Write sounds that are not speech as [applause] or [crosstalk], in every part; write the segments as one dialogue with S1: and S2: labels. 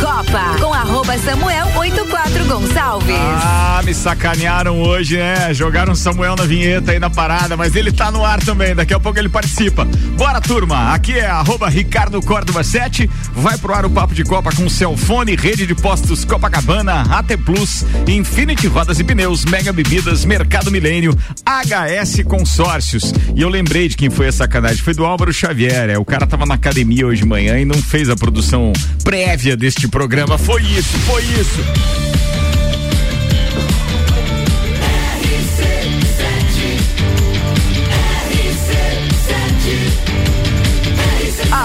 S1: Copa com arroba Samuel 84 Gonçalves.
S2: Ah, me sacanearam hoje, né? Jogaram Samuel na vinheta aí na parada, mas ele tá no ar também. Daqui a pouco ele participa. Bora, turma. Aqui é arroba Ricardo Córdoba 7. Vai pro ar o Papo de Copa com Celfone, Rede de Postos Copacabana, AT Plus, Infinity Rodas e Pneus, Mega Bebidas, Mercado Milênio, HS Consórcios. E eu lembrei de quem foi a sacanagem. Foi do Álvaro Xavier. É, o cara tava na academia hoje de manhã e não fez a produção prévia deste programa. Foi isso, foi isso.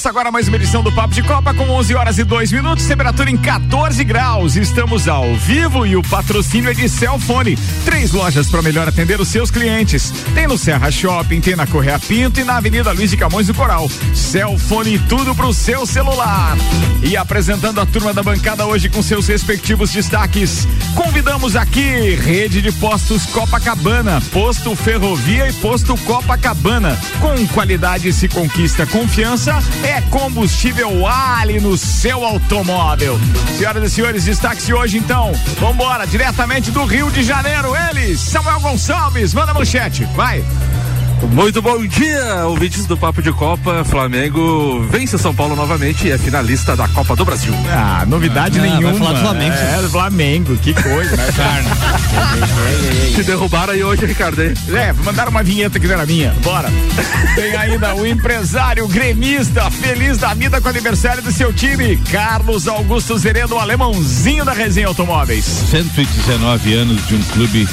S2: Começa agora mais uma edição do Papo de Copa com 11 horas e 2 minutos, temperatura em 14 graus. Estamos ao vivo e o patrocínio é de Celfone. Três lojas para melhor atender os seus clientes. Tem no Serra Shopping, tem na Correia Pinto e na Avenida Luiz de Camões do Coral. Celfone, tudo pro seu celular. E apresentando a turma da bancada hoje com seus respectivos destaques. Convidamos aqui Rede de Postos Copacabana, Posto Ferrovia e Posto Copacabana. Com qualidade se conquista confiança, é combustível Ali no seu automóvel. Senhoras e senhores, destaque-se hoje então. Vambora, diretamente do Rio de Janeiro, ele, Samuel Gonçalves, manda manchete, vai.
S3: Muito bom dia, ouvintes do Papo de Copa. Flamengo vence São Paulo novamente e é finalista da Copa do Brasil.
S2: Ah, novidade
S4: Ah,
S2: nenhuma.
S4: vai falar do Flamengo.
S2: É, do Flamengo, que coisa, né? [laughs]
S3: Te derrubaram aí hoje, Ricardo, hein?
S2: É, mandaram uma vinheta que não era minha. Bora. Tem ainda o empresário gremista, feliz da vida com o aniversário do seu time, Carlos Augusto Zeredo, o alemãozinho da Resenha Automóveis.
S4: 119 anos de um clube,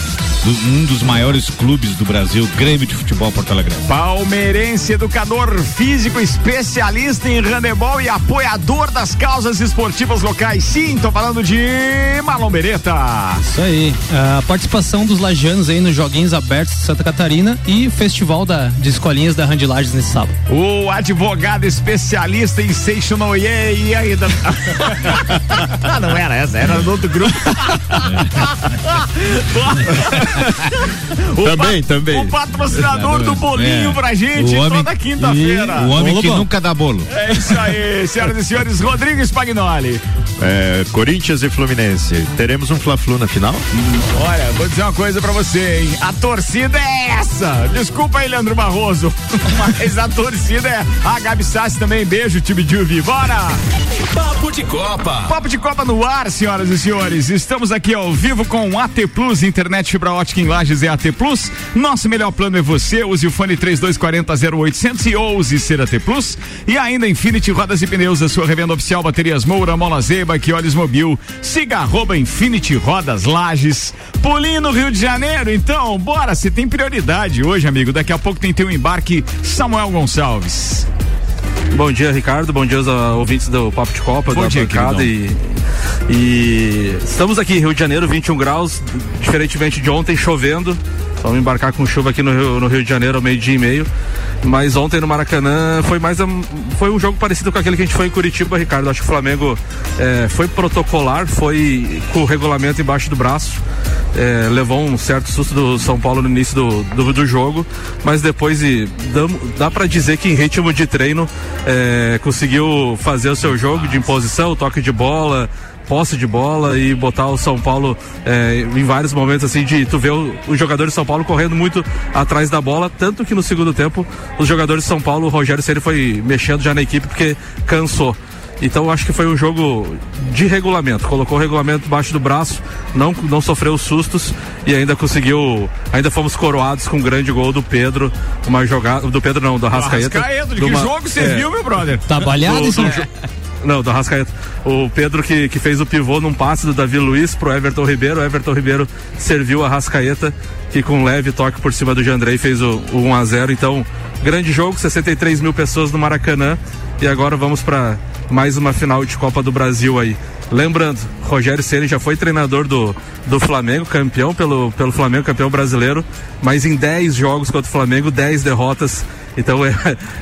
S4: um dos maiores clubes do Brasil, Grêmio de Futebol Porto Alegre.
S2: Palmeirense, educador físico, especialista em handebol e apoiador das causas esportivas locais. Sim, tô falando de Marlon Beretta.
S5: Isso aí. A participação dos lajanos aí nos Joguinhos Abertos de Santa Catarina e o Festival da, de Escolinhas da Randy Lages nesse sábado.
S2: O advogado especialista em Seixono e aí da... Ah, [laughs] não era essa, era do outro grupo. [laughs] [laughs] O
S4: Também, também.
S2: O patrocinador do bolinho
S4: É.
S2: pra gente
S4: homem-
S2: toda quinta-feira.
S4: O homem que nunca dá bolo.
S2: É isso aí, senhoras e senhores, Rodrigo Spagnoli.
S6: É, Corinthians e Fluminense. Teremos um Fla-Flu na final?
S2: Olha, vou dizer uma coisa pra você, hein? A torcida é essa. Desculpa aí, Leandro Barroso. [laughs] Mas a torcida é. A Gabi Sassi também. Beijo, time Juve. Bora!
S7: Papo de Copa.
S2: Papo de Copa no ar, senhoras e senhores. Estamos aqui ao vivo com AT Plus, internet fibra ótica em Lages é AT Plus. Nosso melhor plano é você. Use o fone 3240 0800 e ouse ser AT Plus. E ainda Infinity Rodas e Pneus, a sua revenda oficial Baterias Moura, Mola Zeba, olhos mobil. Siga arroba Infinity Rodas Lages. Pulinho no Rio de Janeiro, então, bora, você tem prioridade hoje, amigo. Daqui a pouco tem teu embarque Samuel Gonçalves.
S3: Bom dia, Ricardo. Bom dia aos ouvintes do Papo de Copa,
S2: Bom
S3: da
S2: dia,
S3: bancada. E, e estamos aqui em Rio de Janeiro, 21 graus, diferentemente de ontem, chovendo. Vamos embarcar com chuva aqui no Rio, no Rio de Janeiro ao meio-dia e meio. Mas ontem no Maracanã foi mais um, foi um jogo parecido com aquele que a gente foi em Curitiba, Ricardo. Acho que o Flamengo eh, foi protocolar, foi com o regulamento embaixo do braço. Eh, levou um certo susto do São Paulo no início do, do, do jogo, mas depois e, damo- dá para dizer que em ritmo de treino eh, conseguiu fazer o seu jogo de imposição, toque de bola, posse de bola e botar o São Paulo eh, em vários momentos assim de tu vê o- os jogadores de São Paulo correndo muito atrás da bola, tanto que no segundo tempo os jogadores de São Paulo, o Rogério Ceni foi mexendo já na equipe porque cansou. Então eu acho que foi um jogo de regulamento. Colocou o regulamento debaixo do braço, não, não sofreu sustos e ainda conseguiu. Ainda fomos coroados com um grande gol do Pedro. Uma jogada. Do Pedro não, do Arrascaeta.
S2: Arrascaeta, de que
S3: uma-
S2: jogo você
S3: é,
S2: viu, meu brother?
S5: Tá balhado
S3: do-
S5: isso?
S3: Não, do Arrascaeta. O Pedro que, que fez o pivô num passe do Davi Luiz pro Everton Ribeiro. O Everton Ribeiro serviu a Arrascaeta, que com um leve toque por cima do Jandrei fez o, o 1 a 0 Então, grande jogo, 63 mil pessoas no Maracanã. E agora vamos para mais uma final de Copa do Brasil aí. Lembrando, Rogério Ceni já foi treinador do, do Flamengo, campeão pelo, pelo Flamengo, campeão brasileiro, mas em 10 jogos contra o Flamengo, 10 derrotas. Então é,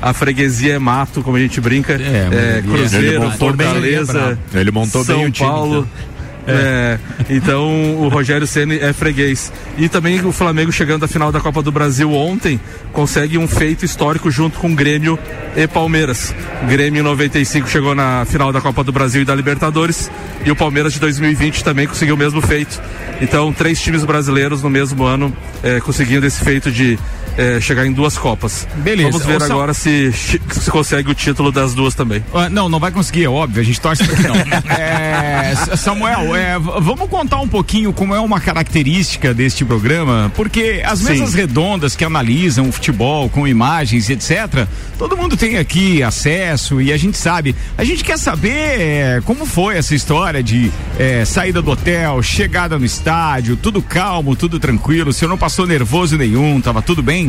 S3: a freguesia é mato, como a gente brinca. É, é Cruzeiro,
S6: ele
S3: Fortaleza,
S6: ele montou
S3: São
S6: bem o time,
S3: Paulo.
S6: então.
S3: É, então o Rogério Ceni é freguês. E também o Flamengo chegando à final da Copa do Brasil ontem consegue um feito histórico junto com Grêmio e Palmeiras. Grêmio em 95 chegou na final da Copa do Brasil e da Libertadores e o Palmeiras de 2020 também conseguiu o mesmo feito. Então três times brasileiros no mesmo ano é, conseguindo esse feito de é, chegar em duas Copas.
S2: Beleza.
S3: Vamos ver agora se, se consegue o título das duas também.
S2: Ah, Não, não vai conseguir, é óbvio, a gente torce pra que não. [laughs] É, Samuel, é, vamos contar um pouquinho como é uma característica deste programa, porque as
S3: Sim.
S2: mesas redondas que analisam o futebol com imagens, etc., todo mundo tem aqui acesso e a gente sabe. A gente quer saber é, como foi essa história de é, saída do hotel, chegada no estádio, tudo calmo, tudo tranquilo, o senhor não passou nervoso nenhum, tava tudo bem?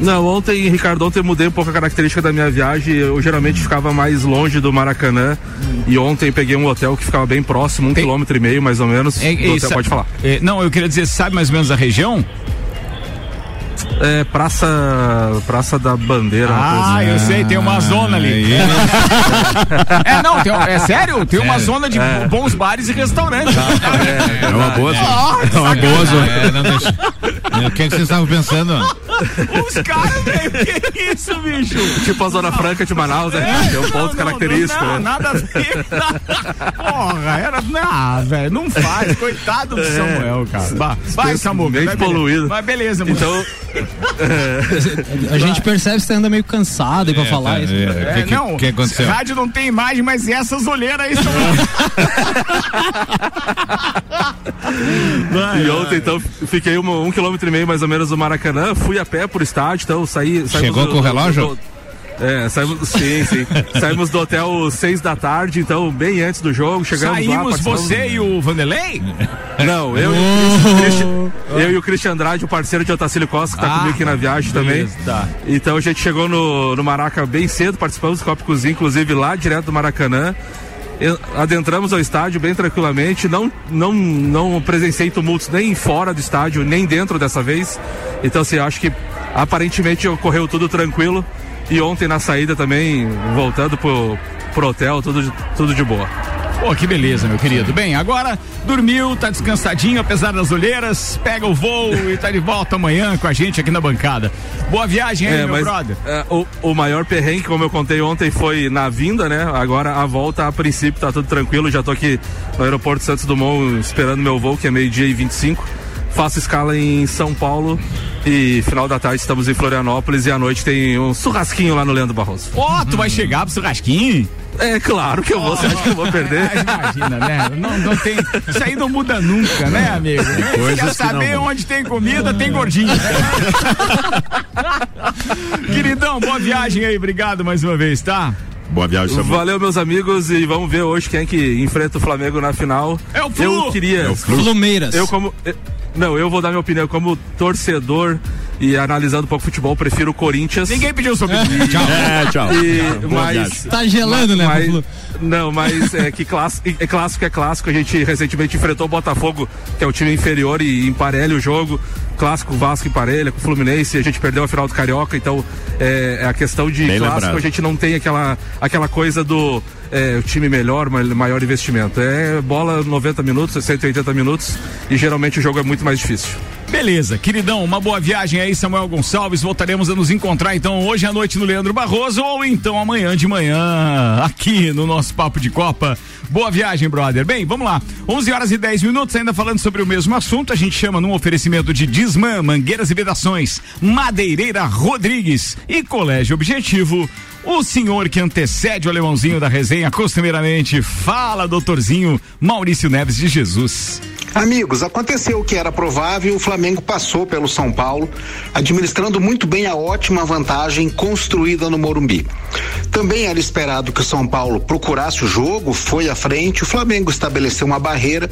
S3: Não, ontem, Ricardo, ontem eu mudei um pouco a característica da minha viagem. Eu geralmente ficava mais longe do Maracanã. E ontem peguei um hotel que ficava bem próximo, um
S2: Tem-
S3: quilômetro e meio, mais ou menos.
S2: É, é,
S3: hotel, pode falar.
S2: é, não, eu queria dizer, sabe mais ou menos a região?
S3: É Praça. Praça da Bandeira.
S2: Ah,
S3: assim.
S2: eu sei, tem uma zona ali. [laughs] É, não, tem, é sério? Tem uma zona de bons bares e restaurantes.
S6: É uma boa zona.
S4: É uma boa zona. É, não deixa- É, O que, é que vocês estavam pensando?
S2: Os caras, velho, que isso, bicho?
S3: Tipo a Zona Franca de Manaus, né? Tem um ponto
S2: Não, não,
S3: característico.
S2: Não,
S3: né?
S2: nada a ver. Porra, era. Não, velho, não faz. Coitado do Samuel, cara. Vai, vai Samuel.
S3: Mente
S2: vai, beleza.
S3: poluída.
S2: Vai, beleza, mano.
S3: Então,
S5: A gente percebe que você anda meio cansado aí pra falar isso.
S4: É, o
S2: É,
S4: que, que,
S2: não,
S4: que aconteceu?
S2: rádio não tem imagem, mas essas olheiras aí são. [laughs] Vai,
S3: e ontem, então, fiquei um, um quilômetro e meio mais ou menos do Maracanã, fui a pé pro estádio, então saí. saímos
S4: Chegou
S3: do-
S4: com o
S3: do-
S4: relógio?
S3: do- é, saímos, sim, sim. [laughs] saímos do hotel seis da tarde, então, bem antes do jogo, chegamos lá.
S2: Saímos
S3: participamos-
S2: você e o Vanderlei?
S3: Não, eu, e o [laughs] Christian, eu e o Christian Andrade, o parceiro de Otacílio Costa, que tá
S2: Ah,
S3: comigo aqui na viagem também.
S2: beleza, tá.
S3: Então a gente chegou no, no Maraca bem cedo, participamos do Copa Cozinha, inclusive lá direto do Maracanã. Adentramos ao estádio bem tranquilamente, não, não, não presenciei tumultos nem fora do estádio, nem dentro dessa vez. Então, assim, acho que aparentemente ocorreu tudo tranquilo. E ontem na saída também, voltando pro, pro hotel, tudo, tudo de boa.
S2: Pô, que beleza, meu querido. Bem, agora dormiu, tá descansadinho, apesar das olheiras, pega o voo e tá de volta amanhã com a gente aqui na bancada. Boa viagem aí, meu brother.
S3: é, o, o maior perrengue, como eu contei ontem, foi na vinda, né? Agora a volta, a princípio, tá tudo tranquilo. Já tô aqui no aeroporto Santos Dumont esperando meu voo, que é meio-dia e 25. Faço escala em São Paulo e final da tarde estamos em Florianópolis e à noite tem um churrasquinho lá no Leandro Barroso.
S2: Ó, tu vai chegar pro churrasquinho?
S3: É claro que eu vou, você acha que eu vou [laughs] perder?
S2: Ah, imagina, né? Não, não tem. Isso aí não muda nunca, né, amigo?
S6: coisas
S2: Quer
S6: que
S2: saber
S6: não-
S2: onde tem comida, tem gordinho. [laughs] Queridão, boa viagem aí, obrigado mais uma vez, tá?
S6: Boa viagem, Samuel.
S3: Valeu, meus amigos, e vamos ver hoje quem é que enfrenta o Flamengo na final.
S2: É o Flu!
S3: Eu queria.
S6: É o Flu.
S5: Flumeiras.
S3: Eu como. eh, Não, eu vou dar minha opinião como torcedor e analisando um pouco futebol, prefiro o Corinthians.
S2: Ninguém pediu sua opinião. [laughs]
S6: É, tchau.
S3: E,
S6: Boa
S3: mas.
S5: Tá gelando, né,
S3: mas-? Não, mas é que clássico, é clássico é clássico. A gente recentemente enfrentou o Botafogo, que é o time inferior, e emparelha o jogo. Clássico Vasco emparelha com o Fluminense. A gente perdeu a final do Carioca, então é, é a questão de
S6: Bem
S3: clássico.
S6: lembrado.
S3: A gente não tem aquela, aquela coisa do é, o time melhor, ma- maior investimento. É bola 90 minutos, 180 minutos, e geralmente o jogo é muito mais difícil.
S2: Beleza, queridão, uma boa viagem aí, Samuel Gonçalves. Voltaremos a nos encontrar então hoje à noite no Leandro Barroso ou então amanhã de manhã aqui no nosso Papo de Copa. Boa viagem, brother. Bem, vamos lá. 11 horas e 10 minutos, ainda falando sobre o mesmo assunto. A gente chama num oferecimento de Disman, Mangueiras e Vedações, Madeireira Rodrigues e Colégio Objetivo. O senhor que antecede o alemãozinho da resenha costumeiramente. Fala, doutorzinho Maurício Neves de Jesus.
S8: Amigos, aconteceu o que era provável, o Flamengo passou pelo São Paulo, administrando muito bem a ótima vantagem construída no Morumbi. Também era esperado que o São Paulo procurasse o jogo, foi à frente, o Flamengo estabeleceu uma barreira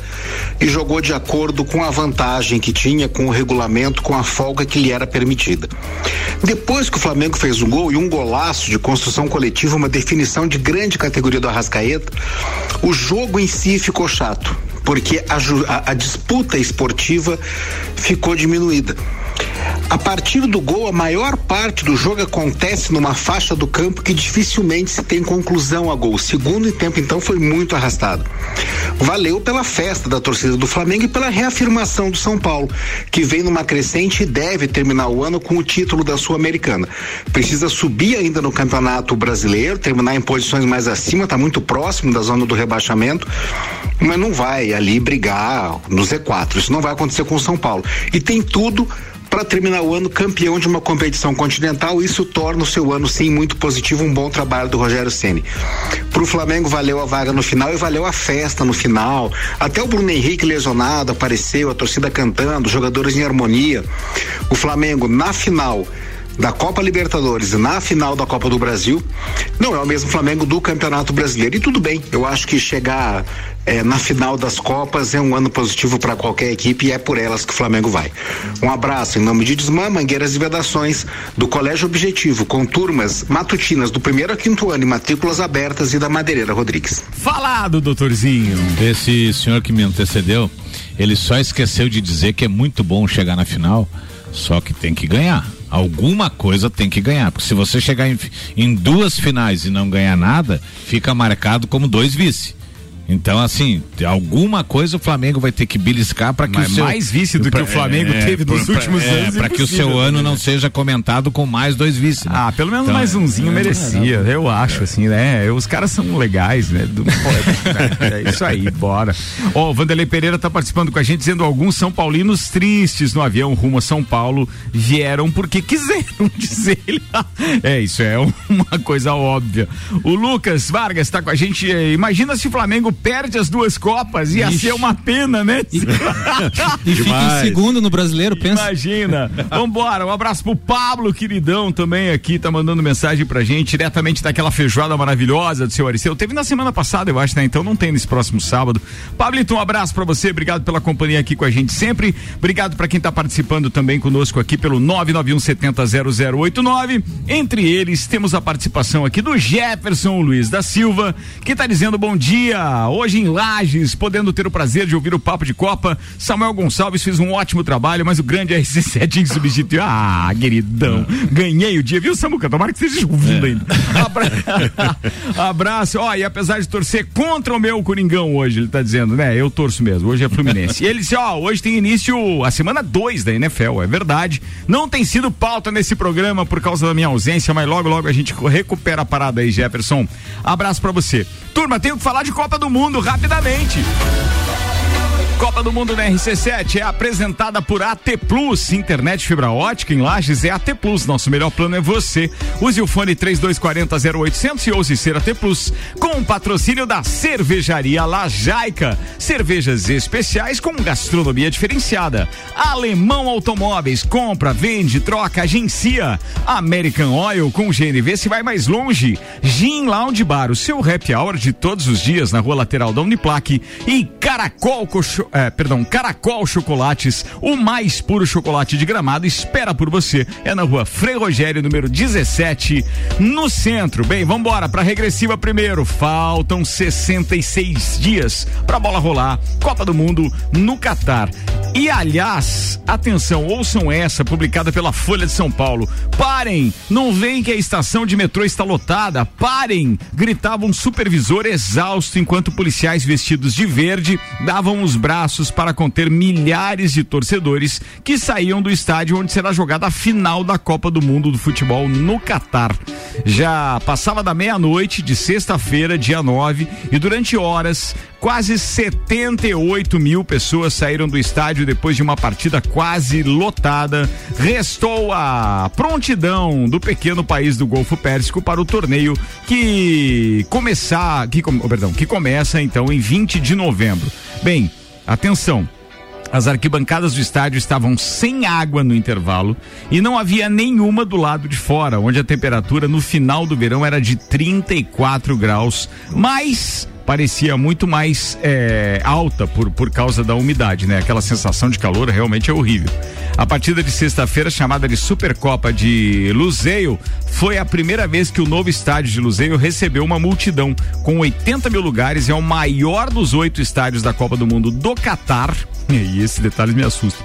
S8: e jogou de acordo com a vantagem que tinha, com o regulamento, com a folga que lhe era permitida. Depois que o Flamengo fez um gol e um golaço de construção construção coletiva, uma definição de grande categoria do Arrascaeta, o jogo em si ficou chato, porque a, a, a disputa esportiva ficou diminuída. A partir do gol, a maior parte do jogo acontece numa faixa do campo que dificilmente se tem conclusão a gol. O segundo tempo, então, foi muito arrastado. Valeu pela festa da torcida do Flamengo e pela reafirmação do São Paulo, que vem numa crescente e deve terminar o ano com o título da Sul-Americana. Precisa subir ainda no Campeonato Brasileiro, terminar em posições mais acima, está muito próximo da zona do rebaixamento, mas não vai ali brigar no Z4. Isso não vai acontecer com o São Paulo. E tem tudo para terminar o ano campeão de uma competição continental. Isso torna o seu ano sim muito positivo, um bom trabalho do Rogério Ceni. Para o Flamengo valeu a vaga no final e valeu a festa no final. Até o Bruno Henrique lesionado apareceu, a torcida cantando, jogadores em harmonia. O Flamengo na final da Copa Libertadores e na final da Copa do Brasil, não é o mesmo Flamengo do Campeonato Brasileiro. E tudo bem, eu acho que chegar é, na final das Copas é um ano positivo para qualquer equipe e é por elas que o Flamengo vai. Um abraço em nome de Desmã, Mangueiras e Vedações, do Colégio Objetivo, com turmas matutinas do primeiro a quinto ano e matrículas abertas e da Madeireira Rodrigues.
S2: Falado, doutorzinho.
S4: Esse senhor que me antecedeu, ele só esqueceu de dizer que é muito bom chegar na final, só que tem que ganhar alguma coisa tem que ganhar. Porque se você chegar em, em duas finais e não ganhar nada, fica marcado como dois vice. Então, assim, alguma coisa o Flamengo vai ter que beliscar para que
S2: Mas
S4: o seu.
S2: mais vice do que o Flamengo
S4: é,
S2: teve nos
S4: pra,
S2: últimos
S4: é,
S2: anos.
S4: Para que o seu ano não seja comentado com mais dois vices. Né?
S2: Ah, pelo menos
S4: Então,
S2: mais umzinho
S4: é,
S2: merecia, eu acho, assim, né? Os caras são legais, né? Do- é, é isso aí, bora. Ó, o Vanderlei Pereira tá participando com a gente, dizendo alguns São Paulinos tristes no avião rumo a São Paulo vieram porque quiseram, [laughs] diz ele. É, isso é uma coisa óbvia. O Lucas Vargas tá com a gente. Imagina se o Flamengo perde as duas Copas, ia
S5: Ixi.
S2: ser uma pena, né?
S5: E [laughs] fica em segundo no brasileiro, pensa.
S2: Imagina. Vambora, um abraço pro Pablo, queridão, também aqui, tá mandando mensagem pra gente, diretamente daquela feijoada maravilhosa do seu Ariceu. Teve na semana passada, eu acho, né? Então não tem nesse próximo sábado. Pablito, um abraço pra você, obrigado pela companhia aqui com a gente sempre. Obrigado pra quem tá participando também conosco aqui pelo 991700089. Entre eles, temos a participação aqui do Jefferson Luiz da Silva, que tá dizendo bom dia. Hoje em Lages, podendo ter o prazer de ouvir o Papo de Copa. Samuel Gonçalves fez um ótimo trabalho, mas o grande RC7 substituiu. Ah, queridão, ganhei o dia, viu, Samuca? Tomara que esteja ouvindo ainda. Abra... [laughs] Abraço. Ó, e apesar de torcer contra o meu Coringão hoje, ele tá dizendo, né? Eu torço mesmo, hoje é Fluminense. E ele disse, ó, hoje tem início a semana 2 da NFL, é verdade. Não tem sido pauta nesse programa por causa da minha ausência, mas logo, logo a gente recupera a parada aí, Jefferson. Abraço pra você. Turma, tenho que falar de Copa do Mundo rapidamente. Copa do Mundo na RC7 é apresentada por AT Plus, internet fibra ótica em Lages é AT Plus. Nosso melhor plano é você. Use o fone 3240 0800 e ouse ser AT Plus com o patrocínio da Cervejaria Lajaica. Cervejas especiais com gastronomia diferenciada. Alemão Automóveis, compra, vende, troca, agencia. American Oil com GNV se vai mais longe. Gin Lounge Bar, o seu happy hour de todos os dias na rua lateral da Uniplaque. E Caracol É, perdão, Caracol Chocolates, o mais puro chocolate de gramado, espera por você. É na rua Frei Rogério, número 17, no centro. Bem, vambora pra regressiva primeiro. Faltam 66 dias pra bola rolar. Copa do Mundo no Catar. E aliás, atenção, ouçam essa, publicada pela Folha de São Paulo. Parem! Não veem que a estação de metrô está lotada. Parem! Gritava um supervisor exausto enquanto policiais vestidos de verde davam os braços para conter milhares de torcedores que saíam do estádio onde será jogada a final da Copa do Mundo do Futebol no Catar. Já passava da meia-noite de sexta-feira, dia 9, e durante horas Quase 78 mil pessoas saíram do estádio depois de uma partida quase lotada. Restou a prontidão do pequeno país do Golfo Pérsico para o torneio que começar, que, oh, perdão, que começa então em 20 de novembro. Bem, atenção. As arquibancadas do estádio estavam sem água no intervalo e não havia nenhuma do lado de fora, onde a temperatura no final do verão era de 34 graus. Mas parecia muito mais é, alta por, por causa da umidade, né? Aquela sensação de calor realmente é horrível. A partida de sexta-feira, chamada de Supercopa de Luzeio, foi a primeira vez que o novo estádio de Luzeio recebeu uma multidão com 80 mil lugares. É o maior dos oito estádios da Copa do Mundo do Catar. E esse detalhe me assusta.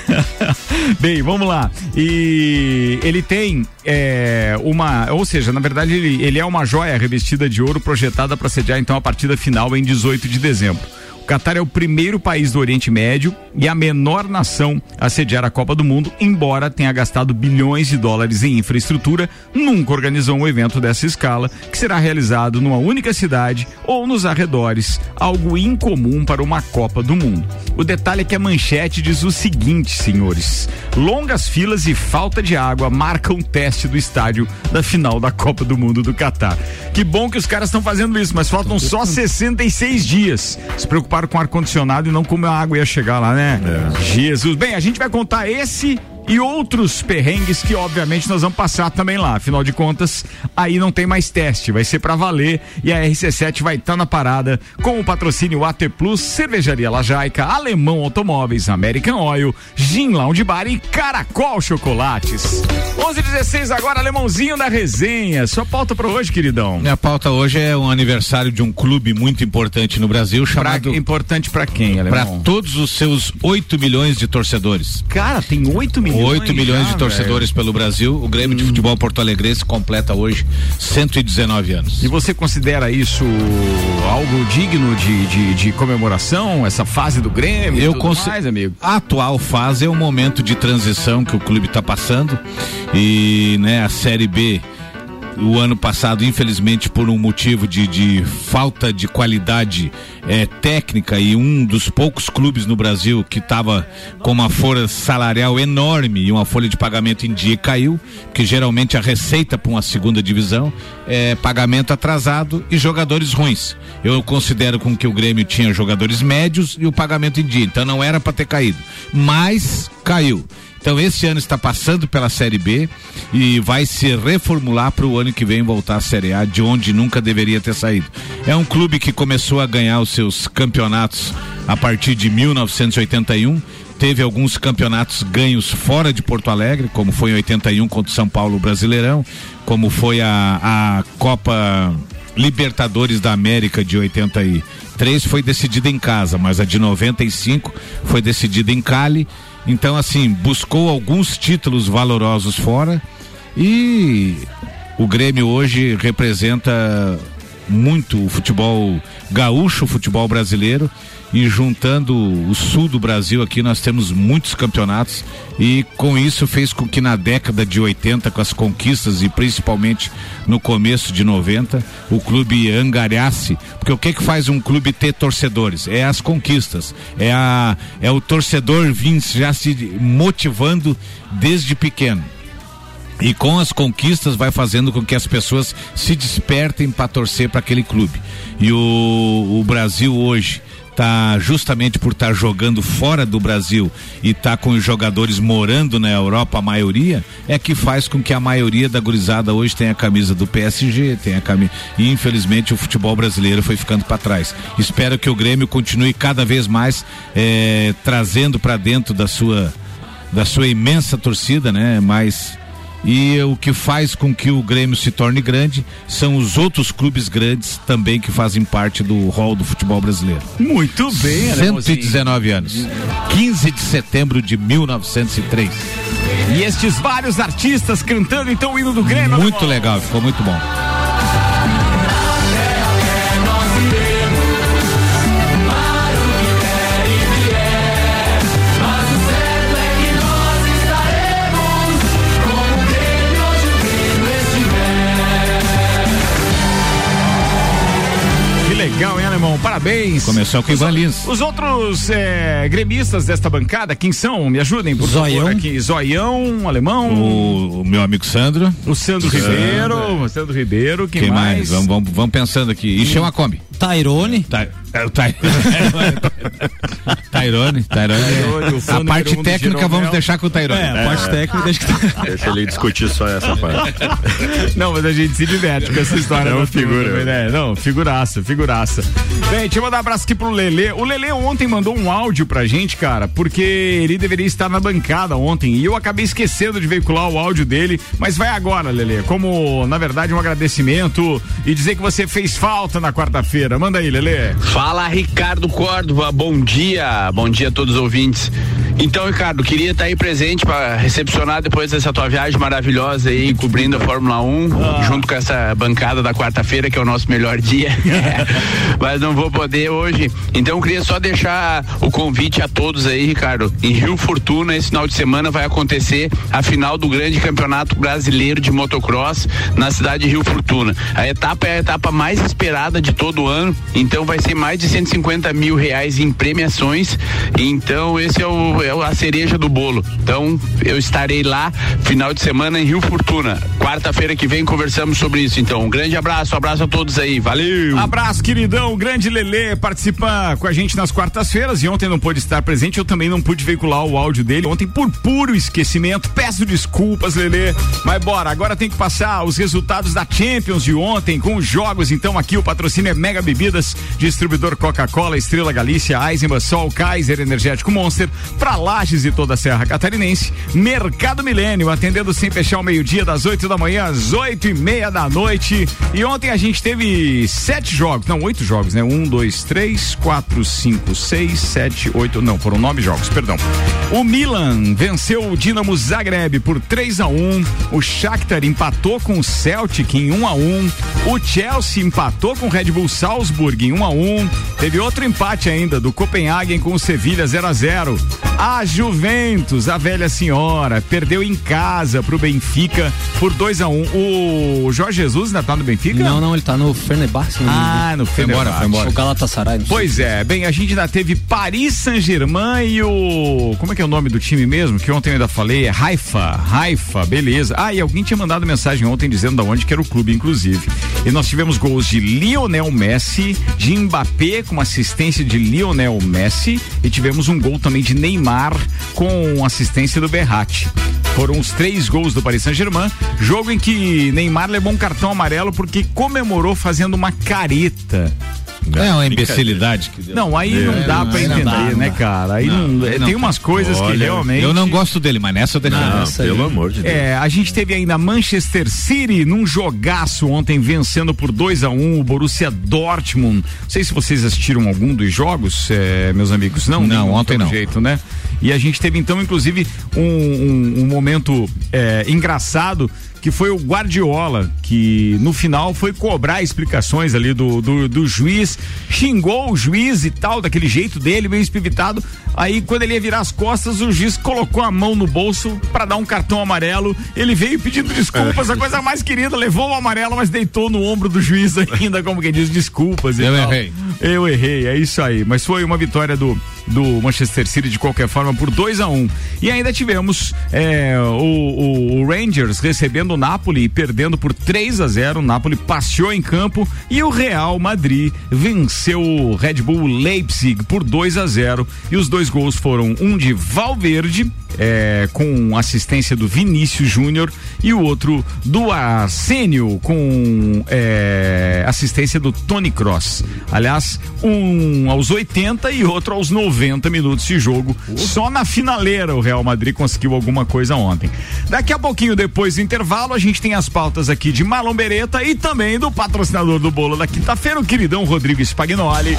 S2: [laughs] Bem, vamos lá. E ele tem é, uma, ou seja, na verdade ele, ele é uma joia revestida de ouro projetada para sediar então a partida final em 18 de dezembro. Catar é o primeiro país do Oriente Médio e a menor nação a sediar a Copa do Mundo, embora tenha gastado bilhões de dólares em infraestrutura, nunca organizou um evento dessa escala, que será realizado numa única cidade ou nos arredores, algo incomum para uma Copa do Mundo. O detalhe é que a manchete diz o seguinte, senhores: longas filas e falta de água marcam o teste do estádio da final da Copa do Mundo do Catar. Que bom que os caras estão fazendo isso, mas faltam só 66 dias. Se preocupar com ar-condicionado e não como a água ia chegar lá, né? É. Jesus. Bem, a gente vai contar esse e outros perrengues que obviamente nós vamos passar também lá. Afinal de contas, aí não tem mais teste, vai ser para valer e a RC7 vai estar tá na parada com o patrocínio AT Plus, Cervejaria Lajaica, Alemão Automóveis, American Oil, Gin Lounge Bar e Caracol Chocolates. 11:16 agora, Alemãozinho da resenha. Sua pauta para hoje, queridão?
S4: Minha pauta hoje é um aniversário de um clube muito importante no Brasil chamado
S2: pra, importante para quem, Alemão?
S4: Para todos os seus 8 milhões de torcedores.
S2: Cara, tem 8 milhões
S4: 8 milhões já, de torcedores véio. pelo Brasil. O Grêmio hum. de Futebol Porto Alegrense completa hoje 119 anos.
S2: E você considera isso algo digno de, de, de comemoração, essa fase do Grêmio?
S4: Eu considero. amigo? A atual fase é um momento de transição que o clube está passando e né, a Série B o ano passado, infelizmente, por um motivo de, de falta de qualidade é, técnica e um dos poucos clubes no Brasil que estava com uma folha salarial enorme e uma folha de pagamento em dia caiu, que geralmente a receita para uma segunda divisão é pagamento atrasado e jogadores ruins. Eu considero com que o Grêmio tinha jogadores médios e o pagamento em dia, então não era para ter caído, mas caiu. Então esse ano está passando pela Série B e vai se reformular para o ano que vem voltar à Série A, de onde nunca deveria ter saído. É um clube que começou a ganhar os seus campeonatos a partir de 1981 teve alguns campeonatos ganhos fora de Porto Alegre, como foi em 81 contra o São Paulo Brasileirão, como foi a, a Copa Libertadores da América de 83, foi decidida em casa, mas a de 95 foi decidida em Cali então, assim, buscou alguns títulos valorosos fora e o Grêmio hoje representa muito o futebol gaúcho, o futebol brasileiro. E juntando o sul do Brasil aqui nós temos muitos campeonatos. E com isso fez com que na década de 80 com as conquistas e principalmente no começo de 90 o clube angariasse. Porque o que que faz um clube ter torcedores? É as conquistas. É a é o torcedor vir já se motivando desde pequeno e com as conquistas vai fazendo com que as pessoas se despertem para torcer para aquele clube. E o, o Brasil hoje tá justamente por estar tá jogando fora do Brasil e tá com os jogadores morando na Europa, a maioria, é que faz com que a maioria da gurizada hoje tenha a camisa do PSG, tenha a camisa. E infelizmente o futebol brasileiro foi ficando para trás. Espero que o Grêmio continue cada vez mais eh, trazendo para dentro da sua da sua imensa torcida, né? Mais e o que faz com que o Grêmio se torne grande são os outros clubes grandes também que fazem parte do rol do futebol brasileiro.
S2: Muito bem,
S4: 119 anos. 15 de setembro de 1903.
S2: E estes vários artistas cantando então o hino do Grêmio.
S4: Muito legal, ficou muito bom.
S2: Parabéns.
S4: Começou com o Ivan Lins.
S2: Os outros é, gremistas desta bancada, quem são? Me ajudem, por
S5: Zoião.
S2: favor. Aqui. Zoião, alemão.
S4: O, o, meu amigo Sandro.
S2: O Sandro Ribeiro. O Sandro Ribeiro. Quem,
S4: quem
S2: mais?
S4: mais? Vamos, vamos, vamos, pensando aqui. E chama a Kombi.
S5: Tyrone.
S4: Tá, é o Ty- [laughs] Tairone, Tairone.
S2: Tairone, o fã
S4: A parte técnica vamos deixar com o Tairone.
S5: É, a parte técnica deixa que
S6: Deixa ele discutir só essa parte. [laughs]
S2: Não, mas a gente se diverte com essa história.
S6: É uma figura.
S2: né? Não, figuraça, figuraça. Bem, deixa eu mandar um abraço aqui pro Lelê. O Lelê ontem mandou um áudio pra gente, cara, porque ele deveria estar na bancada ontem e eu acabei esquecendo de veicular o áudio dele, mas vai agora, Lelê, como, na verdade, um agradecimento e dizer que você fez falta na quarta-feira. Manda aí, Lelê.
S9: Fala Ricardo Córdova, bom dia, bom dia a todos os ouvintes. Então, Ricardo, queria estar aí presente para recepcionar depois dessa tua viagem maravilhosa aí, cobrindo a Fórmula 1, junto com essa bancada da quarta-feira, que é o nosso melhor dia. [laughs] [laughs] Mas não vou poder hoje. Então, queria só deixar o convite a todos aí, Ricardo. Em Rio Fortuna, esse final de semana vai acontecer a final do grande campeonato brasileiro de motocross na cidade de Rio Fortuna. A etapa é a etapa mais esperada de todo o ano, então vai ser mais de 150 mil reais em premiações. Então, esse é, o, é a cereja do bolo. Então, eu estarei lá final de semana em Rio Fortuna. Quarta-feira que vem conversamos sobre isso. Então, um grande abraço, um abraço a todos aí. Valeu!
S2: Abraço, queridão. Grande Lelê participa com a gente nas quartas-feiras e ontem não pôde estar presente. Eu também não pude veicular o áudio dele ontem por puro esquecimento. Peço desculpas, Lelê. Mas bora, agora tem que passar os resultados da Champions de ontem com os jogos. Então aqui o patrocínio é Mega Bebidas, distribuidor Coca-Cola, Estrela Galícia, Eisenbahn, Sol, Kaiser, Energético Monster, pra Lages e toda a Serra Catarinense. Mercado Milênio, atendendo sem fechar o meio-dia, das 8 da manhã às oito e meia da noite. E ontem a gente teve sete jogos, não, oito jogos, né? Um, dois, três, quatro, cinco, seis, sete, oito, não, foram nove jogos, perdão. O Milan venceu o Dinamo Zagreb por 3 a 1 O Shakhtar empatou com o Celtic em 1 a 1 O Chelsea empatou com o Red Bull Salzburg em 1 a 1 Teve outro empate ainda do Copenhagen com o Sevilha 0 a 0 A Juventus, a velha senhora, perdeu em casa pro Benfica por 2 a 1 O Jorge Jesus ainda tá no Benfica?
S5: Não, não, ele tá no Fenerbahçe. no-
S2: Ah, no
S5: foi embora, foi embora. O Galatasaray. sei.
S2: Pois é, bem, a gente ainda teve Paris Saint-Germain e o. Como é que é o nome do time mesmo? Que ontem eu ainda falei, é Haifa. Haifa, beleza. Ah, e alguém tinha mandado mensagem ontem dizendo da onde que era o clube, inclusive. E nós tivemos gols de Lionel Messi, de Mbappé com assistência de Lionel Messi e tivemos um gol também de Neymar com assistência do Berratti. Foram os três gols do Paris Saint-Germain, jogo em que Neymar levou um cartão amarelo porque comemorou fazendo uma careta.
S4: É uma imbecilidade que deu.
S2: Não, aí não dá pra
S5: aí não
S2: entender,
S5: dá,
S2: né,
S5: dá.
S2: cara? Aí não,
S4: Não,
S2: é,
S4: não
S2: tem umas coisas que
S6: Olha,
S2: realmente.
S4: Eu não gosto dele, mas nessa eu defendo.
S6: Não,
S5: essa aí-
S6: pelo amor de Deus.
S2: É, a gente teve ainda Manchester City num jogaço ontem, vencendo por 2 a 1 o Borussia Dortmund. Não sei se vocês assistiram algum dos jogos, é, meus amigos. Não,
S4: Não,
S2: nenhum,
S4: ontem não.
S2: jeito, né? E a gente teve então, inclusive, um, um- um momento é, engraçado que foi o Guardiola, que no final foi cobrar explicações ali do, do, do juiz, xingou o juiz e tal, daquele jeito dele, meio espivitado. Aí, quando ele ia virar as costas, o juiz colocou a mão no bolso pra dar um cartão amarelo. Ele veio pedindo desculpas, a coisa mais querida, levou o amarelo, mas deitou no ombro do juiz ainda, como quem diz, desculpas.
S4: Eu
S2: tal.
S4: errei.
S2: Eu errei, é isso aí. Mas foi uma vitória do, do Manchester City de qualquer forma por 2 a 1 um. E ainda tivemos é, o, o- o Rangers recebendo o Napoli e perdendo por 3 a 0 O Napoli passeou em campo e o Real Madrid venceu o Red Bull Leipzig por 2 a 0 E os dois gols foram um de Valverde. é, com assistência do Vinícius Júnior e o outro do Arsênio com é, assistência do Tony Cross. Aliás, um aos 80 e outro aos 90 minutos de jogo. Só na finaleira o Real Madrid conseguiu alguma coisa ontem. Daqui a pouquinho, depois do intervalo, a gente tem as pautas aqui de Marlon Beretta e também do patrocinador do bolo da quinta-feira, o queridão Rodrigo Spagnoli.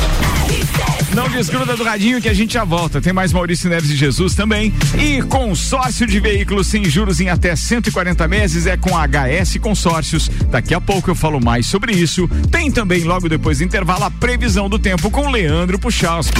S2: Não desgruda do radinho que a gente já volta. Tem mais Maurício Neves e Jesus também. E consórcio de veículos sem juros em até 140 meses é com a HS Consórcios. Daqui a pouco eu falo mais sobre isso. Tem também, logo depois do intervalo, a previsão do tempo com Leandro Puchalski.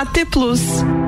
S10: AT Plus.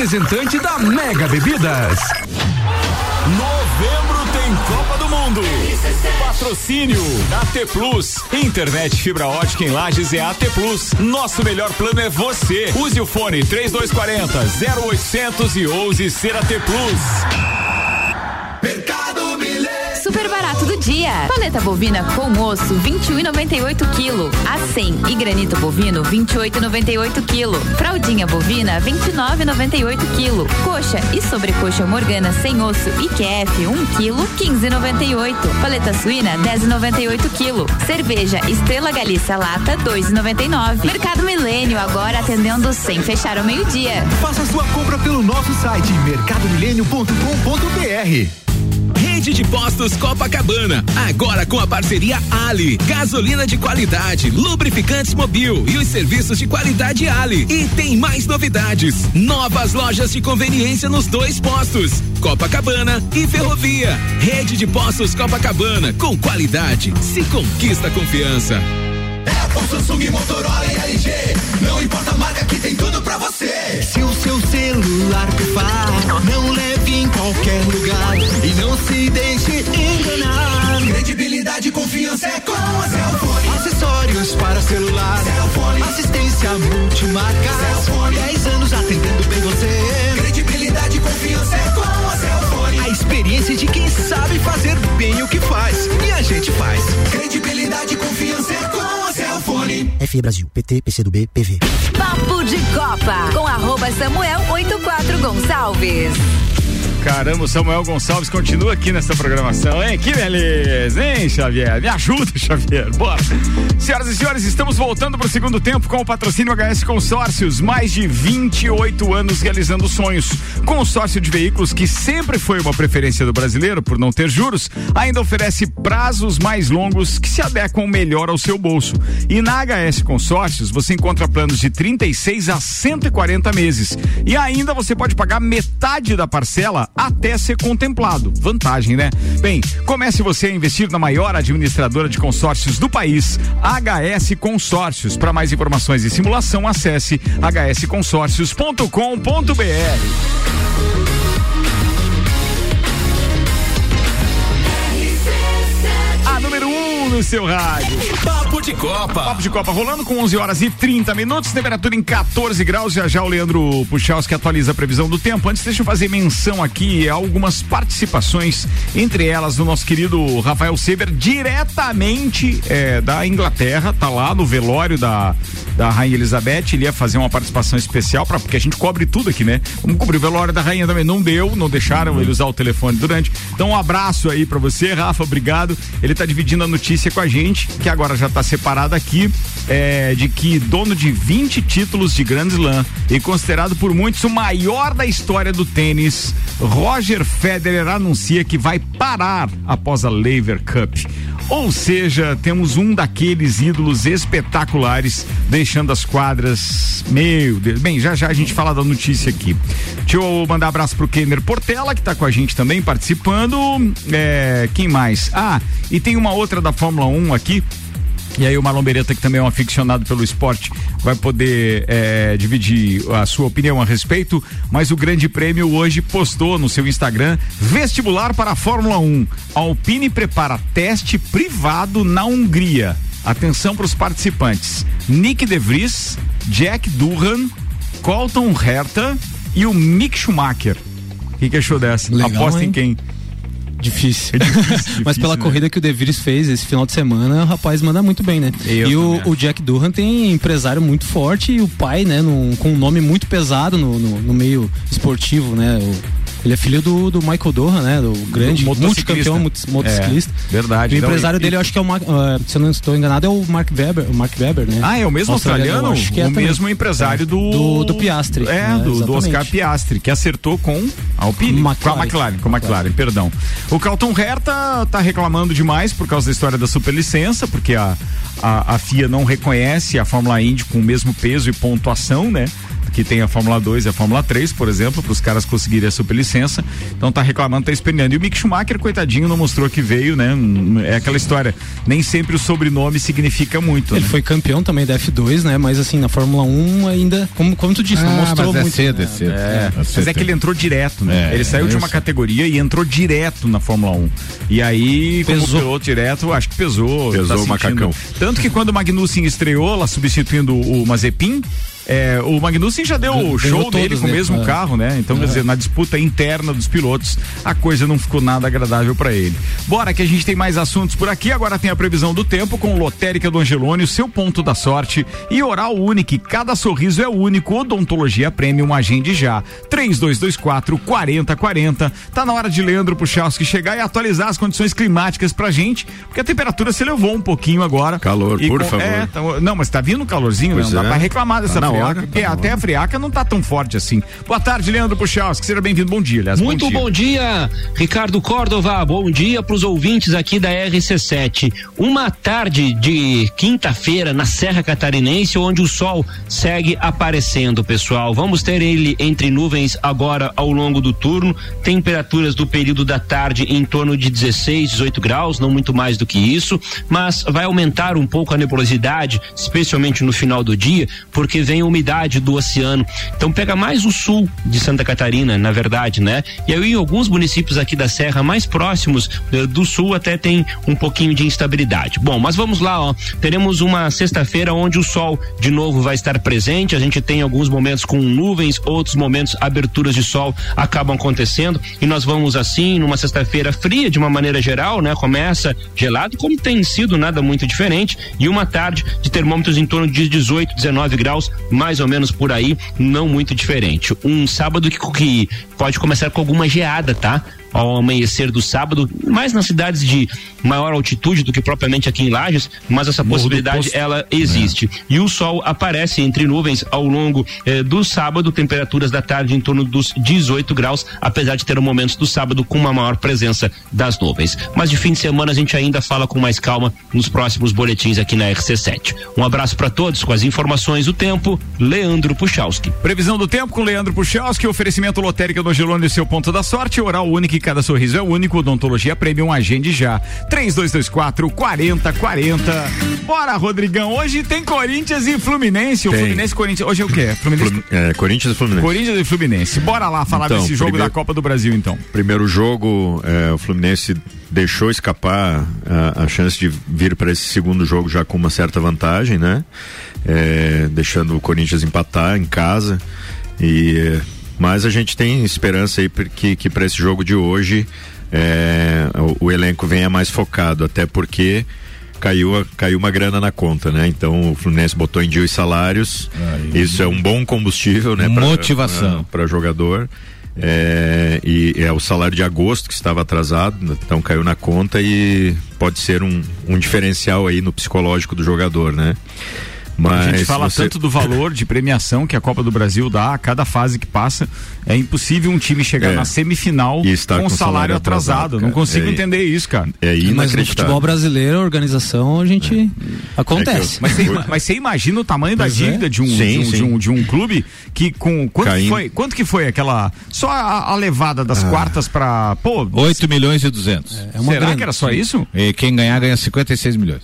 S7: da Mega Bebidas. Novembro tem Copa do Mundo. Patrocínio AT Plus. Internet fibra ótica em Lages é AT Plus. Nosso melhor plano é você. Use o fone 3240 0800 e ouse ser AT Plus.
S1: Super barato do dia. Paleta bovina com osso 21,98 kg. A 100 e granito bovino 28,98 kg. Fraldinha bovina 29,98 kg. Coxa e sobrecoxa morgana sem osso e QF 1 kg 15,98. Paleta suína 10,98 kg. Cerveja Estrela Galícia lata 2,99. Mercado Milênio agora atendendo sem fechar ao meio-dia.
S7: Faça sua compra pelo nosso site mercadomilênio.com.br. Rede de Postos Copacabana, agora com a parceria Ali, gasolina de qualidade, lubrificantes mobil e os serviços de qualidade Ali. E tem mais novidades, novas lojas de conveniência nos dois postos, Copacabana e Ferrovia. Rede de Postos Copacabana, com qualidade, se conquista confiança.
S11: Apple, Samsung, Motorola e LG. Não importa a marca que tem tudo pra você. Se o seu celular pifar, não leve em qualquer lugar e não se deixe enganar. Credibilidade e confiança é com a Cellfone. Acessórios para celular. Cellfone. Assistência multimarca. Cellfone. 10 anos atendendo bem você. Credibilidade e confiança é com a Cellfone. A experiência de quem sabe fazer bem o que faz. E a gente faz. Credibilidade e confiança é com a Cellfone.
S12: FE Brasil, PT, PCdoB, PV.
S1: Papo de Copa com arroba Samuel 84 Gonçalves.
S2: Caramba, o Samuel Gonçalves continua aqui nessa programação, hein? Que beleza, hein, Xavier? Me ajuda, [laughs] Xavier. Bora. Senhoras e senhores, estamos voltando para o segundo tempo com o patrocínio HS Consórcios. Mais de 28 anos realizando sonhos. Consórcio de veículos que sempre foi uma preferência do brasileiro por não ter juros, ainda oferece prazos mais longos que se adequam melhor ao seu bolso. E na HS Consórcios você encontra planos de 36 a 140 meses. E ainda você pode pagar metade da parcela até ser contemplado. Vantagem, né? Bem, comece você a investir na maior administradora de consórcios do país, HS Consórcios. Para mais informações e simulação, acesse hsconsórcios.com.br. no seu rádio. Papo de Copa. Papo de Copa rolando com 11 horas e 30 minutos, temperatura em 14 graus. Já já o Leandro Puchalski atualiza a previsão do tempo. Antes, deixa eu fazer menção aqui a algumas participações, entre elas do nosso querido Rafael Sever, diretamente é, da Inglaterra, tá lá no velório da, da Rainha Elizabeth. Ele ia fazer uma participação especial, pra, porque a gente cobre tudo aqui, né? Vamos cobrir o velório da Rainha também. Não deu, não deixaram ele usar o telefone durante. Então, um abraço aí para você, Rafa, obrigado. Ele tá dividindo a notícia com a gente, que agora já está separada aqui, é, de que dono de 20 títulos de Grand Slam e considerado por muitos o maior da história do tênis, Roger Federer anuncia que vai parar após a Lever Cup. Ou seja, temos um daqueles ídolos espetaculares deixando as quadras. Meu Deus. Bem, já já a gente fala da notícia aqui. Deixa eu mandar um abraço pro Kenner Portela, que tá com a gente também participando. É, quem mais? Ah, e tem uma outra da Fórmula 1 aqui. E aí o Marlon Beretta, que também é um aficionado pelo esporte, vai poder é, dividir a sua opinião a respeito. Mas o Grande Prêmio hoje postou no seu Instagram vestibular para a Fórmula 1. Alpine prepara teste privado na Hungria. Atenção para os participantes: Nick De Vries, Jack Durhan, Colton Herta e o Mick Schumacher. O que, que achou dessa?
S5: Legal,
S2: Aposta em
S5: hein?
S2: quem?
S5: Difícil.
S2: É [laughs] difícil,
S5: Mas pela
S2: né?
S5: corrida que o De Vries fez esse final de semana, o rapaz manda muito bem, né?
S2: Eu
S5: e o, o Jack Durham tem empresário muito forte e o pai, né, num- com um nome muito pesado no, no, no meio esportivo, né? O- ele é filho do, do Michael Durham, né? Do grande
S2: Do motociclista.
S5: multicampeão mot- motociclista.
S2: É, verdade.
S5: O
S2: Então,
S5: empresário dele, eu acho que é o, Mar- ah, se eu não estou enganado, é o Mark Weber, o Mark Weber, né?
S2: Ah, é o mesmo australiano?
S5: eu acho que é
S2: o
S5: também.
S2: mesmo empresário do.
S5: do, do Piastri.
S2: É,
S5: né?
S2: do, do. Oscar Piastri, que acertou com a Alpine.
S5: McLaren.
S2: Com a McLaren, com a McLaren, perdão. O Calton Herta tá reclamando demais por causa da história da superlicença, porque a, a, a FIA não reconhece a Fórmula Indy com o mesmo peso e pontuação, né? Que tem a Fórmula 2 e a Fórmula 3, por exemplo, para os caras conseguirem a superlicença. Então tá reclamando, tá esperneando. E o Mick Schumacher, coitadinho, não mostrou que veio, né? É aquela história. Nem sempre o sobrenome significa muito.
S5: Ele
S2: né?
S5: foi campeão também da F2, né? Mas assim, na Fórmula 1 ainda, como, como tu disse, não
S4: Ah,
S5: mostrou
S4: mas é
S5: muito.
S4: cedo, é cedo.
S2: É, mas é que ele entrou direto, né?
S4: É,
S2: ele saiu de uma
S4: isso.
S2: categoria e entrou direto na Fórmula 1. E aí, como
S5: Pesou.
S2: piloto direto, acho que pesou.
S6: Pesou
S2: tá
S6: o
S2: sentindo.
S6: macacão.
S2: Tanto que quando o Magnussen estreou, lá substituindo o Mazepin, é, o Magnussen já deu o show
S5: todos,
S2: dele com o
S5: né?
S2: mesmo
S5: É.
S2: carro, né? Então, quer dizer, na disputa interna dos pilotos, a coisa não ficou nada agradável para ele. Bora que a gente tem mais assuntos por aqui. Agora tem a previsão do tempo com Lotérica do Angelone, o seu ponto da sorte e Oral Unique. Cada sorriso é único. Odontologia Premium, agende já. 3224 4040. Tá na hora de Leandro Puchalski chegar e atualizar as condições climáticas pra gente, porque a temperatura se elevou um pouquinho agora.
S6: Calor, por
S2: com-
S6: favor.
S2: é, tá- não, mas tá vindo calorzinho, né?
S6: Pois
S2: não dá
S6: é.
S2: pra reclamar dessa
S6: Tá
S2: friaca,
S6: tá na
S2: até a friaca não tá tão forte assim. Boa tarde, Leandro Puchalski, seja bem-vindo, bom dia, aliás.
S13: Muito
S2: bom
S13: bom
S2: dia.
S13: dia, Ricardo Córdova. Bom dia para os ouvintes aqui da RC7. Uma tarde de quinta-feira na Serra Catarinense, onde o sol segue aparecendo, pessoal. Vamos ter ele entre nuvens agora ao longo do turno. Temperaturas do período da tarde em torno de 16, 18 graus, não muito mais do que isso, mas vai aumentar um pouco a nebulosidade, especialmente no final do dia, porque vem a umidade do oceano. Então pega mais o sul de Santa Catarina, na verdade, né? E aí em alguns municípios aqui da Serra mais próximos eh, do sul até tem um pouquinho de instabilidade. Bom, mas vamos lá, ó. Teremos uma sexta-feira onde o sol de novo vai estar presente. A gente tem alguns momentos com nuvens, outros momentos aberturas de sol acabam acontecendo e nós vamos assim numa sexta-feira fria de uma maneira geral, né? Começa gelado, como tem sido nada muito diferente, e uma tarde de termômetros em torno de 18, 19 graus, mais ou menos por aí, não muito diferente. Um sábado que, que pode começar com alguma geada, tá? Ao amanhecer do sábado, mais nas cidades de maior altitude do que propriamente aqui em Lages, mas essa
S2: Morro
S13: possibilidade ela existe. E o sol aparece entre nuvens ao longo eh, do sábado, temperaturas da tarde em torno dos 18 graus, apesar de ter momentos do sábado com uma maior presença das nuvens. Mas de fim de semana a gente ainda fala com mais calma nos próximos boletins aqui na RC7. Um abraço para todos com as informações do tempo, Leandro Puchalski.
S2: Previsão do tempo com Leandro Puchalski, oferecimento lotérica do Angelone, seu ponto da sorte, oral único e cada sorriso é único, odontologia premium, agende já. 3224 4040. Bora, Rodrigão, hoje tem Corinthians e Fluminense, o
S6: Tem.
S2: Fluminense Corinthians, hoje é o quê? Fluminense,
S6: Flum- é, Corinthians e Fluminense.
S2: Corinthians e Fluminense. Bora lá falar
S6: Então,
S2: desse jogo
S6: primeiro-
S2: da Copa do Brasil, então.
S6: Primeiro jogo, é, o Fluminense deixou escapar a, a chance de vir para esse segundo jogo já com uma certa vantagem, né? É, deixando o Corinthians empatar em casa. E, é, mas a gente tem esperança aí porque, que para esse jogo de hoje é, o, o elenco venha mais focado, até porque caiu, caiu uma grana na conta, né? Então o Fluminense botou em dia os salários. Isso é um bom combustível, né? pra-
S4: Motivação.
S6: pra- para jogador. É, e é o salário de agosto que estava atrasado, então caiu na conta e pode ser um, um diferencial aí no psicológico do jogador, né? Mas
S2: a gente fala
S6: você-
S2: tanto do valor de premiação que a Copa do Brasil dá a cada fase que passa. É impossível um time chegar
S6: É.
S2: na semifinal
S6: E estar
S2: com
S6: com
S2: salário,
S6: salário
S2: atrasado.
S6: atrasado,
S2: Não consigo
S6: É-
S2: entender isso, cara.
S6: É
S5: Mas no
S6: inacreditável.
S5: futebol brasileiro, a organização, a gente. Acontece.
S2: Mas você, mas você imagina o tamanho da
S5: é.
S2: dívida de, um,
S6: Sim,
S2: de, um, de, um, de um clube que com quanto
S6: Caindo.
S2: foi quanto que foi aquela só a, a levada
S6: Ah.
S2: das quartas pra pô
S4: 8 milhões e 200.
S5: É uma
S2: será
S5: grana.
S2: que era só isso?
S4: E quem ganhar ganha 56 milhões.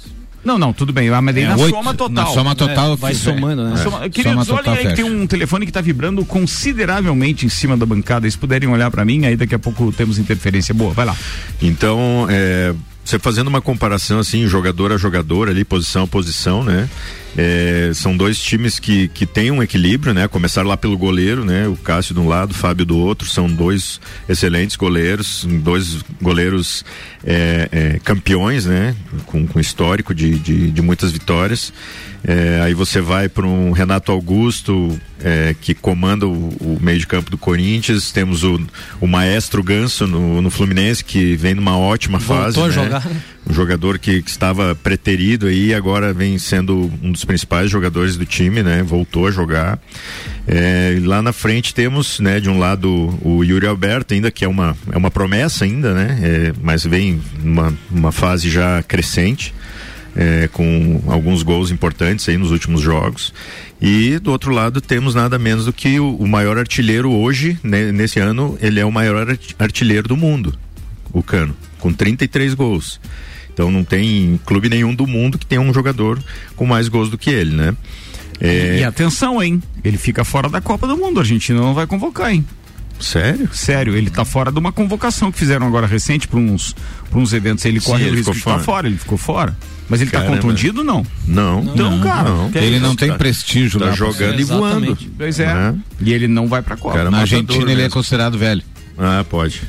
S2: Não, não, tudo bem, mas daí
S4: É,
S2: na
S4: oito-
S2: soma total.
S4: Na soma total.
S5: É, vai
S4: é.
S5: somando, né?
S2: Soma-
S4: Soma
S2: Queridos,
S4: total
S2: olhem aí que tem um telefone que está vibrando consideravelmente em cima da bancada. Se puderem olhar para mim, aí daqui a pouco temos interferência boa. Vai lá.
S6: Então, é, você fazendo uma comparação assim, jogador a jogador ali, posição a posição, né? É, são dois times que, que têm um equilíbrio, né? Começaram lá pelo goleiro, né? O Cássio de um lado, o Fábio do outro, são dois excelentes goleiros, dois goleiros é, é, campeões, né? Com, com histórico de, de, de muitas vitórias. É, aí você vai para um Renato Augusto, é, que comanda o, o meio de campo do Corinthians, temos o, o maestro Ganso no, no Fluminense, que vem numa ótima fase.
S5: Voltou a
S6: né?
S5: jogar, né?
S6: Um jogador que, que estava preterido aí, agora vem sendo um dos principais jogadores do time, né? Voltou a jogar. É, lá na frente temos, né, de um lado o Yuri Alberto, ainda que é uma, é uma promessa ainda, né? É, mas vem numa uma fase já crescente. É, com alguns gols importantes aí nos últimos jogos. E do outro lado temos nada menos do que o, o maior artilheiro hoje, né, nesse ano, ele é o maior art- artilheiro do mundo, o Cano, com 33 gols. Então não tem clube nenhum do mundo que tenha um jogador com mais gols do que ele, né? É,
S2: E atenção, hein? Ele fica fora da Copa do Mundo. A Argentina não vai convocar, hein?
S6: Sério?
S2: Sério, ele tá fora de uma convocação que fizeram agora recente para uns, pra uns eventos. Ele
S6: Sim,
S2: corre
S6: ele
S2: o risco
S6: ficou
S2: de ficar
S6: fora.
S2: fora, ele ficou fora. Mas ele tá
S6: Caramba.
S2: contundido, não?
S6: Não.
S2: Então, cara,
S6: não.
S2: que é
S4: Ele não tem
S6: cara?
S4: prestígio
S6: Tá
S4: lá.
S6: jogando e voando.
S5: Exatamente.
S2: Pois é.
S6: Né?
S2: E ele não vai pra Copa.
S6: Cara,
S4: Na Argentina ele é
S6: mesmo.
S4: considerado velho.
S6: Ah, pode.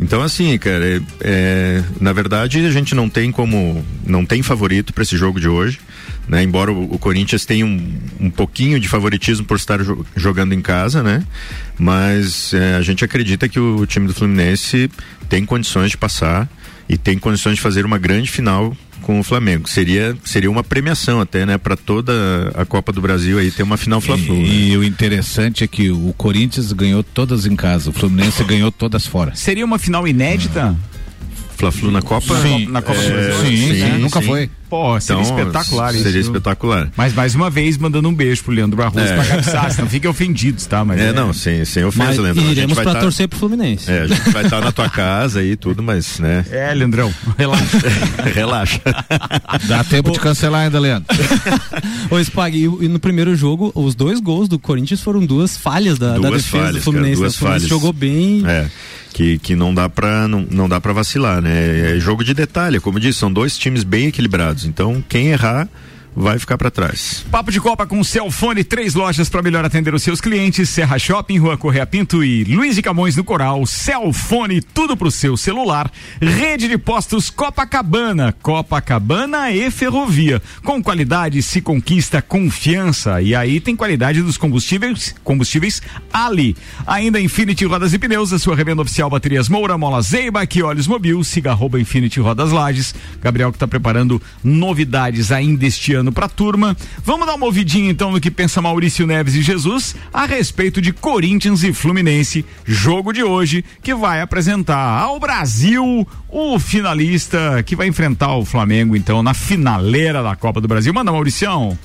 S6: Então assim, cara, é, é, na verdade a gente não tem como, não tem favorito para esse jogo de hoje, né? Embora o, o Corinthians tenha um, um pouquinho de favoritismo por estar jo- jogando em casa, né? Mas é, a gente acredita que o time do Fluminense tem condições de passar e tem condições de fazer uma grande final com o Flamengo. Seria seria uma premiação até, né, para toda a Copa do Brasil aí ter uma final Fla-Flu. né?
S4: E, e o interessante é que o Corinthians ganhou todas em casa, o Fluminense ganhou todas fora.
S2: Seria uma final inédita?
S6: Fla-Flu na Copa?
S4: Sim.
S2: Na Copa do
S6: É,
S2: Brasil?
S4: sim,
S6: sim,
S4: né? nunca
S6: sim.
S4: foi.
S2: Pô, seria
S6: Então,
S2: espetacular isso.
S6: Seria espetacular.
S2: Mas mais uma vez, mandando um beijo pro Leandro Barroso
S6: É.
S2: pra. Não fiquem ofendidos, tá? Mas
S6: É, não, sem, sem ofensa,
S5: Mas
S6: Leandro. A gente
S5: iremos
S6: vai
S5: pra
S6: tá-
S5: torcer pro Fluminense.
S6: É, a gente vai estar na tua casa aí e tudo, mas, né?
S2: É, Leandrão, relaxa. [laughs]
S6: Relaxa.
S4: Dá tempo de cancelar ainda, Leandro. [laughs]
S5: Ô, Spag, e, e no primeiro jogo, os dois gols do Corinthians foram duas falhas da, da
S6: Duas
S5: defesa
S6: falhas,
S5: do Fluminense.
S6: cara, duas
S5: o Fluminense
S6: falhas.
S5: jogou bem.
S6: É. Que, que não dá pra não, não dá para vacilar, né? É jogo de detalhe, como eu disse, são dois times bem equilibrados. Então, quem errar vai ficar pra trás.
S2: Papo de Copa com Celfone, três lojas para melhor atender os seus clientes: Serra Shopping, Rua Correia Pinto e Luiz de Camões no Coral. Celfone, tudo pro seu celular. Rede de postos Copacabana, Copacabana e Ferrovia. Com qualidade se conquista confiança. E aí tem qualidade dos combustíveis, combustíveis Ali. Ainda Infinity Rodas e Pneus, a sua revenda oficial Baterias Moura, Mola Zeiba, que Olhos Mobil, siga arroba Infinity Rodas Lages. Gabriel que está preparando novidades ainda este ano pra turma. Vamos dar uma ouvidinha então no que pensa Maurício Neves e Jesus a respeito de Corinthians e Fluminense, jogo de hoje que vai apresentar ao Brasil o finalista que vai enfrentar o Flamengo então na finaleira da Copa do Brasil. Manda Mauricião.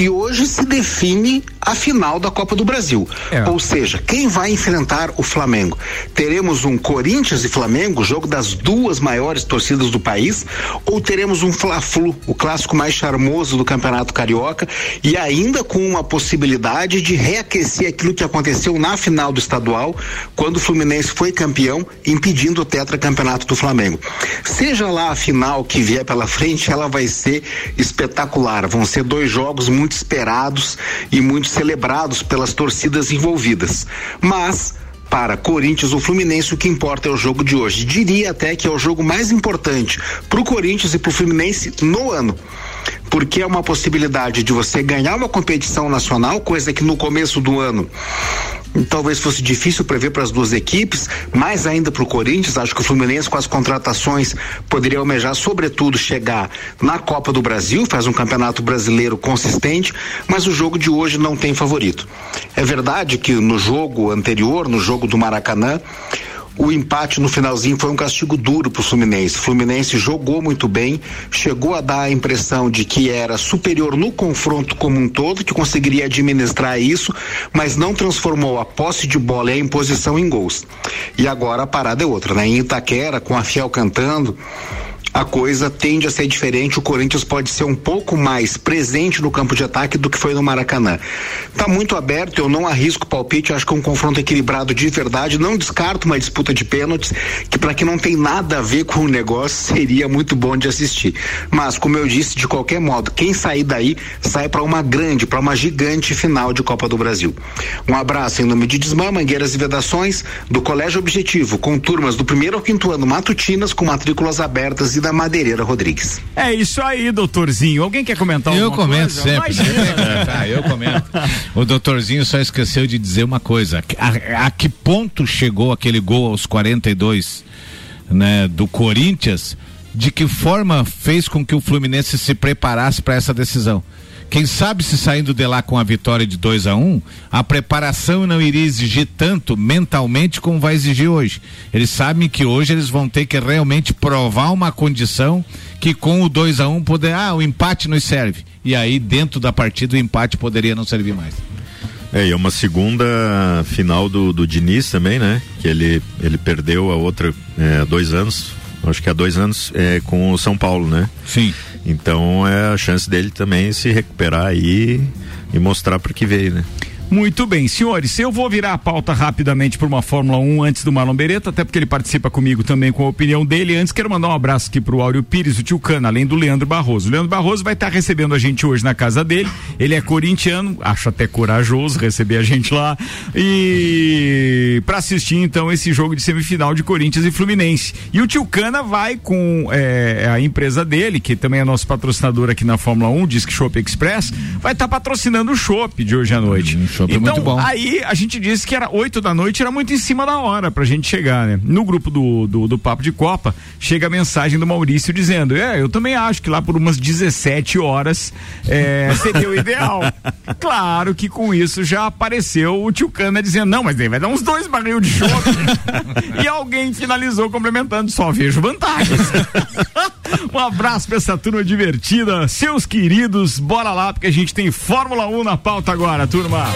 S8: E hoje se define a final da Copa do Brasil.
S2: É.
S8: Ou seja, quem vai enfrentar o Flamengo? Teremos um Corinthians e Flamengo, jogo das duas maiores torcidas do país, ou teremos um Fla-Flu, o clássico mais charmoso do Campeonato Carioca, e ainda com uma possibilidade de reaquecer aquilo que aconteceu na final do estadual, quando o Fluminense foi campeão, impedindo o tetracampeonato do Flamengo. Seja lá a final que vier pela frente, ela vai ser espetacular. Vão ser dois jogos muito esperados e muito celebrados pelas torcidas envolvidas. Mas para Corinthians ou Fluminense, o que importa é o jogo de hoje. Diria até que é o jogo mais importante para o Corinthians e para o Fluminense no ano. Porque é uma possibilidade de você ganhar uma competição nacional, coisa que no começo do ano talvez fosse difícil prever para as duas equipes, mais ainda para o Corinthians. Acho que o Fluminense, com as contratações, poderia almejar, sobretudo, chegar na Copa do Brasil, faz um campeonato brasileiro consistente, mas o jogo de hoje não tem favorito. É verdade que no jogo anterior, no jogo do Maracanã, o empate no finalzinho foi um castigo duro para o Fluminense. O Fluminense jogou muito bem, chegou a dar a impressão de que era superior no confronto como um todo, que conseguiria administrar isso, mas não transformou a posse de bola e a imposição em gols. E agora a parada é outra, né? Em Itaquera, com a Fiel cantando, a coisa tende a ser diferente. O Corinthians pode ser um pouco mais presente no campo de ataque do que foi no Maracanã. Tá muito aberto, eu não arrisco palpite, acho que é um confronto equilibrado de verdade. Não descarto uma disputa de pênaltis, que para quem não tem nada a ver com o negócio, seria muito bom de assistir. Mas, como eu disse, de qualquer modo, quem sair daí sai para uma grande, para uma gigante final de Copa do Brasil. Um abraço em nome de Desmã, Mangueiras e Vedações, do Colégio Objetivo, com turmas do primeiro ao quinto ano matutinas, com matrículas abertas e da Madeireira Rodrigues.
S2: É isso aí, doutorzinho. Alguém quer comentar
S4: Eu
S2: alguma
S4: comento
S2: coisa?
S4: sempre.
S2: Imagina.
S4: Tá, [laughs] eu comento. O doutorzinho só esqueceu de dizer uma coisa. A, a que ponto chegou aquele gol aos 42 né, do Corinthians? De que forma fez com que o Fluminense se preparasse para essa decisão? Quem sabe se saindo de lá com a vitória de 2 a 1 um, a preparação não iria exigir tanto mentalmente como vai exigir hoje. Eles sabem que hoje eles vão ter que realmente provar uma condição que com o 2 a 1 um poder, ah, o empate nos serve. E aí dentro da partida o empate poderia não servir mais.
S6: É, e é uma segunda final do, do Diniz também, né? Que ele, ele perdeu a outra é, há dois anos, acho que há dois anos, é, com o São Paulo, né?
S4: Sim.
S6: Então é a chance dele também se recuperar aí e mostrar para que veio, né?
S2: Muito bem, senhores, eu vou virar a pauta rapidamente para uma Fórmula 1 antes do Marlon Beretta, até porque ele participa comigo também com a opinião dele. Antes, quero mandar um abraço aqui pro Áureo Pires, o tio Cana, além do Leandro Barroso. O Leandro Barroso vai estar recebendo a gente hoje na casa dele. Ele é corintiano, acho até corajoso receber a gente lá. E para assistir então esse jogo de semifinal de Corinthians e Fluminense. E o tio Cana vai com é, a empresa dele, que também é nosso patrocinador aqui na Fórmula 1, Disque Shop Express, vai estar patrocinando o Chopp de hoje à noite.
S4: Chopp é
S2: então,
S4: muito bom.
S2: aí a gente disse que era 8 da noite, era muito em cima da hora pra gente chegar, né? No grupo do, do, do Papo de Copa, chega a mensagem do Maurício dizendo: É, eu também acho que lá por umas 17 horas é, [laughs] seria o ideal. claro que com isso já apareceu o tio Cana dizendo: Não, mas daí vai dar uns dois barril de chope. [laughs] e alguém finalizou complementando: Só vejo vantagens. [laughs] um abraço pra essa turma divertida, seus queridos, bora lá, porque a gente tem Fórmula 1 na pauta agora, turma.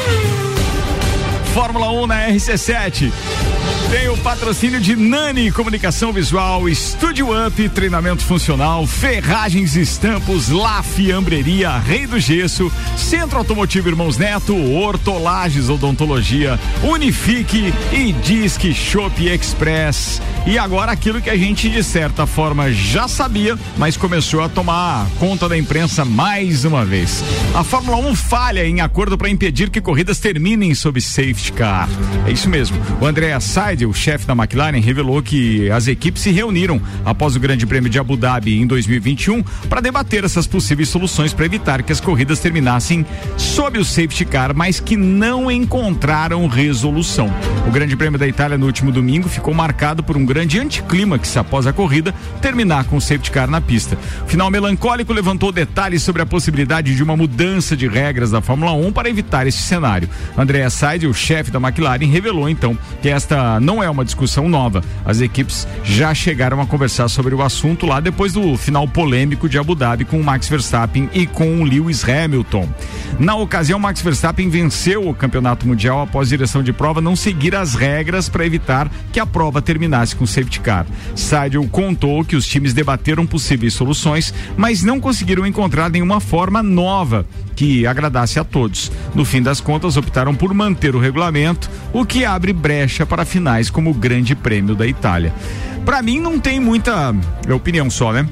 S2: Fórmula 1 na RC7. Tem o patrocínio de Nani Comunicação Visual, Estúdio Up, treinamento funcional, Ferragens Estampos, La Fiambreria, Rei do Gesso, Centro Automotivo Irmãos Neto, Hortolages Odontologia, Unifique e Disque Shop Express. E agora aquilo que a gente de certa forma já sabia, mas começou a tomar conta da imprensa mais uma vez. A Fórmula 1 falha em acordo para impedir que corridas terminem sob safety car. É isso mesmo. O André Seidel, chefe da McLaren, revelou que as equipes se reuniram após o Grande Prêmio de Abu Dhabi em 2021 para debater essas possíveis soluções para evitar que as corridas terminassem sob o safety car, mas que não encontraram resolução. O Grande Prêmio da Itália no último domingo ficou marcado por um grande anticlímax após a corrida terminar com o safety car na pista. O final melancólico levantou detalhes sobre a possibilidade de uma mudança de regras da Fórmula 1 para evitar esse cenário. André Seidel, chefe da McLaren, revelou então que esta não é uma discussão nova. As equipes já chegaram a conversar sobre o assunto lá depois do final polêmico de Abu Dhabi com o Max Verstappen e com o Lewis Hamilton. Na ocasião, Max Verstappen venceu o campeonato mundial após a direção de prova não seguir as regras para evitar que a prova terminasse com safety car. Seidel contou que os times debateram possíveis soluções, mas não conseguiram encontrar nenhuma forma nova que agradasse a todos. No fim das contas, optaram por manter o regulamento, o que abre brecha para finais como o Grande Prêmio da Itália. Para mim, não tem muita é opinião só, né?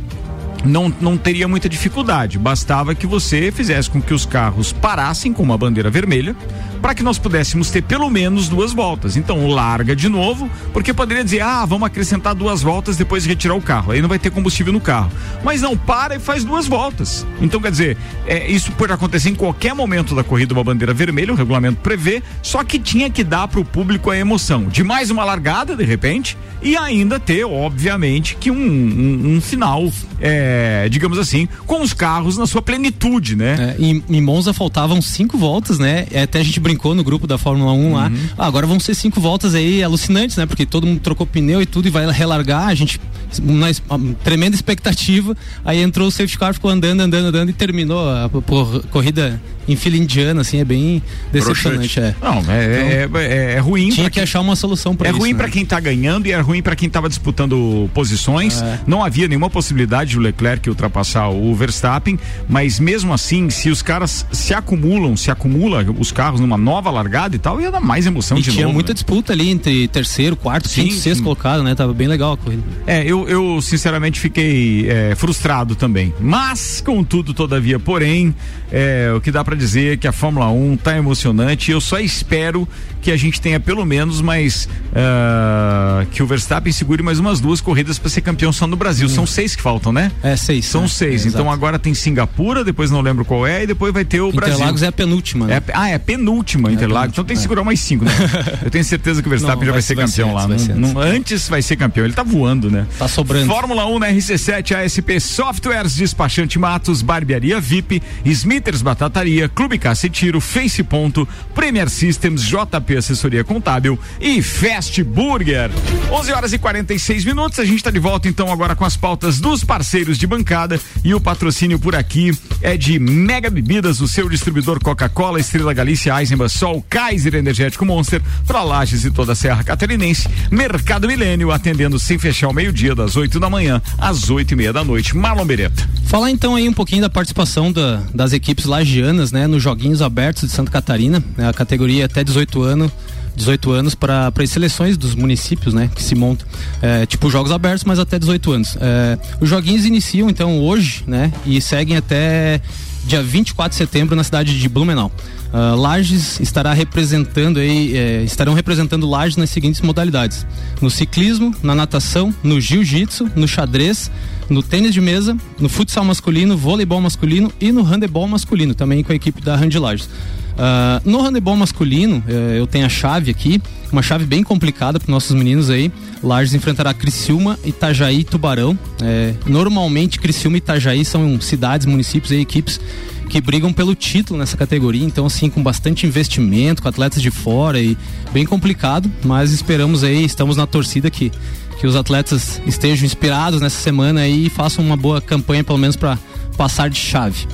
S2: não, não teria muita dificuldade. Bastava que você fizesse com que os carros parassem com uma bandeira vermelha, para que nós pudéssemos ter pelo menos duas voltas. Então larga de novo, porque poderia dizer, ah, vamos acrescentar duas voltas depois de retirar o carro. Aí não vai ter combustível no carro. Mas não, para e faz duas voltas. Então, quer dizer, é, isso pode acontecer em qualquer momento da corrida uma bandeira vermelha, o regulamento prevê, só que tinha que dar para o público a emoção de mais uma largada, de repente, e ainda ter, obviamente, que um, um, um final, é, digamos assim, com os carros na sua plenitude, né?
S5: É, em, em Monza faltavam cinco voltas, né? É, Até a gente no grupo da Fórmula 1 lá. Ah, agora vão ser cinco voltas aí alucinantes, né? Porque todo mundo trocou pneu e tudo e vai relargar. A gente, uma, uma tremenda expectativa. Aí entrou o safety car, ficou andando, andando, andando e terminou a, por- corrida em fila indiana, assim, é bem decepcionante. É.
S2: Não, é, é, é- é ruim.
S5: Tinha que achar uma solução para
S2: É
S5: isso.
S2: ruim
S5: né?
S2: pra quem tá ganhando e é ruim pra quem tava disputando posições.
S5: É.
S2: Não havia nenhuma possibilidade de o Leclerc ultrapassar o Verstappen, mas mesmo assim, se os caras se acumulam, se acumula os carros numa nova largada e tal, ia dar mais emoção
S5: E
S2: de
S5: tinha
S2: novo.
S5: muita
S2: né?
S5: disputa ali entre terceiro, quarto,
S2: Sim,
S5: quinto, sexto
S2: sim.
S5: colocado, né? Tava bem legal a corrida.
S2: É, eu, eu sinceramente fiquei é, frustrado também. Mas, contudo, todavia, porém, é, o que dá pra dizer é que a Fórmula 1 tá emocionante. Eu só espero que a gente tenha pelo menos mais. ah, que o Verstappen segure mais umas duas corridas pra ser campeão só no Brasil. São seis que faltam, né?
S5: É, seis.
S2: São
S5: né?
S2: seis.
S5: É,
S2: então
S5: exato.
S2: agora tem Singapura, depois não lembro qual é, e depois vai ter o Brasil.
S5: Interlagos é a penúltima, né?
S2: É, ah, é a penúltima Interlagos. Então tem que
S5: é.
S2: segurar mais cinco, né? [laughs] Eu tenho certeza que o Verstappen
S5: Não,
S2: já vai,
S5: vai
S2: ser campeão
S5: ser
S2: lá.
S5: antes, vai
S2: Não-
S5: ser
S2: não- antes vai ser campeão. Ele tá voando, né?
S5: Tá sobrando.
S2: Fórmula 1 na RC7, ASP Softwares, Despachante Matos, Barbearia VIP, Smithers Batataria, Clube Caça e Tiro, Face Ponto, Premier Systems, JP Assessoria Contábil e Fast Burger. 11 horas e 46 minutos. A gente tá de volta então agora com as pautas dos parceiros de bancada e o patrocínio por aqui é de Mega Bebidas, o seu distribuidor Coca-Cola, Estrela Galícia, Eisenbach, Sol, Kaiser Energético Monster, para Lages e toda a Serra Catarinense. Mercado Milênio, atendendo sem fechar o meio-dia, das 8 da manhã às 8 e meia da noite. Marlon Beretta.
S5: Falar então aí um pouquinho da participação da- das equipes lagianas, né, nos Joguinhos Abertos de Santa Catarina, né, a categoria até 18 anos. 18 anos para as seleções dos municípios, né, que se montam, é, tipo jogos abertos, mas até 18 anos. É, os joguinhos iniciam então hoje, né, e seguem até dia 24 de setembro na cidade de Blumenau. Uh, Lages estará representando aí, eh, estarão representando Lages nas seguintes modalidades: no ciclismo, na natação, no jiu-jitsu, no xadrez, no tênis de mesa, no futsal masculino, voleibol masculino e no handebol masculino, também com a equipe da Hand Lages. Uh, no handebol masculino, eh, eu tenho a chave aqui, uma chave bem complicada para nossos meninos aí. Lages enfrentará Criciúma, Itajaí e Tubarão. Eh, normalmente, Criciúma e Itajaí são cidades, municípios e equipes que brigam pelo título nessa categoria, então assim com bastante investimento, com atletas de fora e bem complicado, mas esperamos aí, estamos na torcida que que os atletas estejam inspirados nessa semana aí e façam uma boa campanha pelo menos para passar de chave.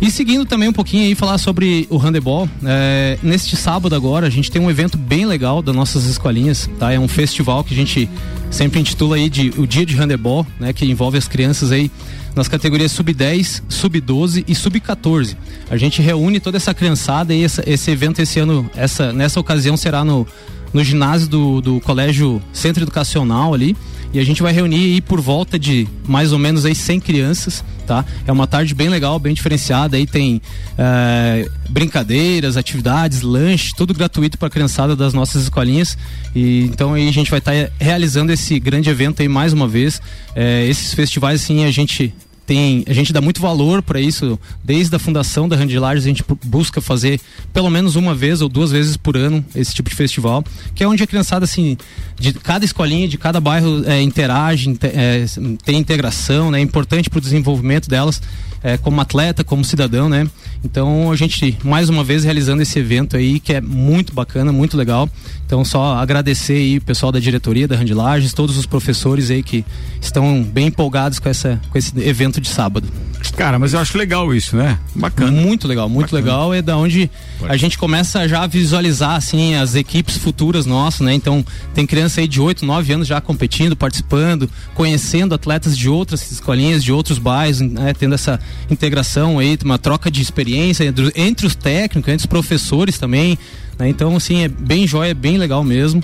S5: E seguindo também um pouquinho aí falar sobre o handebol, é, neste sábado agora a gente tem um evento bem legal das nossas escolinhas, tá? É um festival que a gente sempre intitula aí de o dia de handebol, né? Que envolve as crianças aí nas categorias sub-10, sub-12 e sub-14. A gente reúne toda essa criançada e essa- esse evento esse ano, essa, nessa ocasião será no, no ginásio do, do Colégio Centro Educacional ali. E a gente vai reunir aí por volta de mais ou menos aí 100 crianças, tá? É uma tarde bem legal, bem diferenciada. Aí tem eh, brincadeiras, atividades, lanche, tudo gratuito para a criançada das nossas escolinhas. E então aí a gente vai estar realizando esse grande evento aí mais uma vez. Eh, esses festivais assim a gente tem a gente dá muito valor para isso desde a fundação da Randilages a gente bu- busca fazer pelo menos uma vez ou duas vezes por ano esse tipo de festival que é onde a criançada assim de cada escolinha de cada bairro é, interage inte- é, tem integração né é importante para o desenvolvimento delas é, como atleta como cidadão né. Então a gente mais uma vez realizando esse evento aí que é muito bacana muito legal então só agradecer aí o pessoal da diretoria da Randilages todos os professores aí que estão bem empolgados com essa com esse evento de sábado
S2: Cara, mas eu acho legal isso, né? Bacana.
S5: muito legal, muito legal. É da onde a gente começa já a visualizar assim as equipes futuras nossas, né? Então tem criança aí de 8, 9 anos já competindo, participando, conhecendo atletas de outras escolinhas, de outros bairros, né? Tendo essa integração aí, uma troca de experiência entre, entre os técnicos, entre os professores também. Né? Então, assim, é bem jóia, é bem legal mesmo.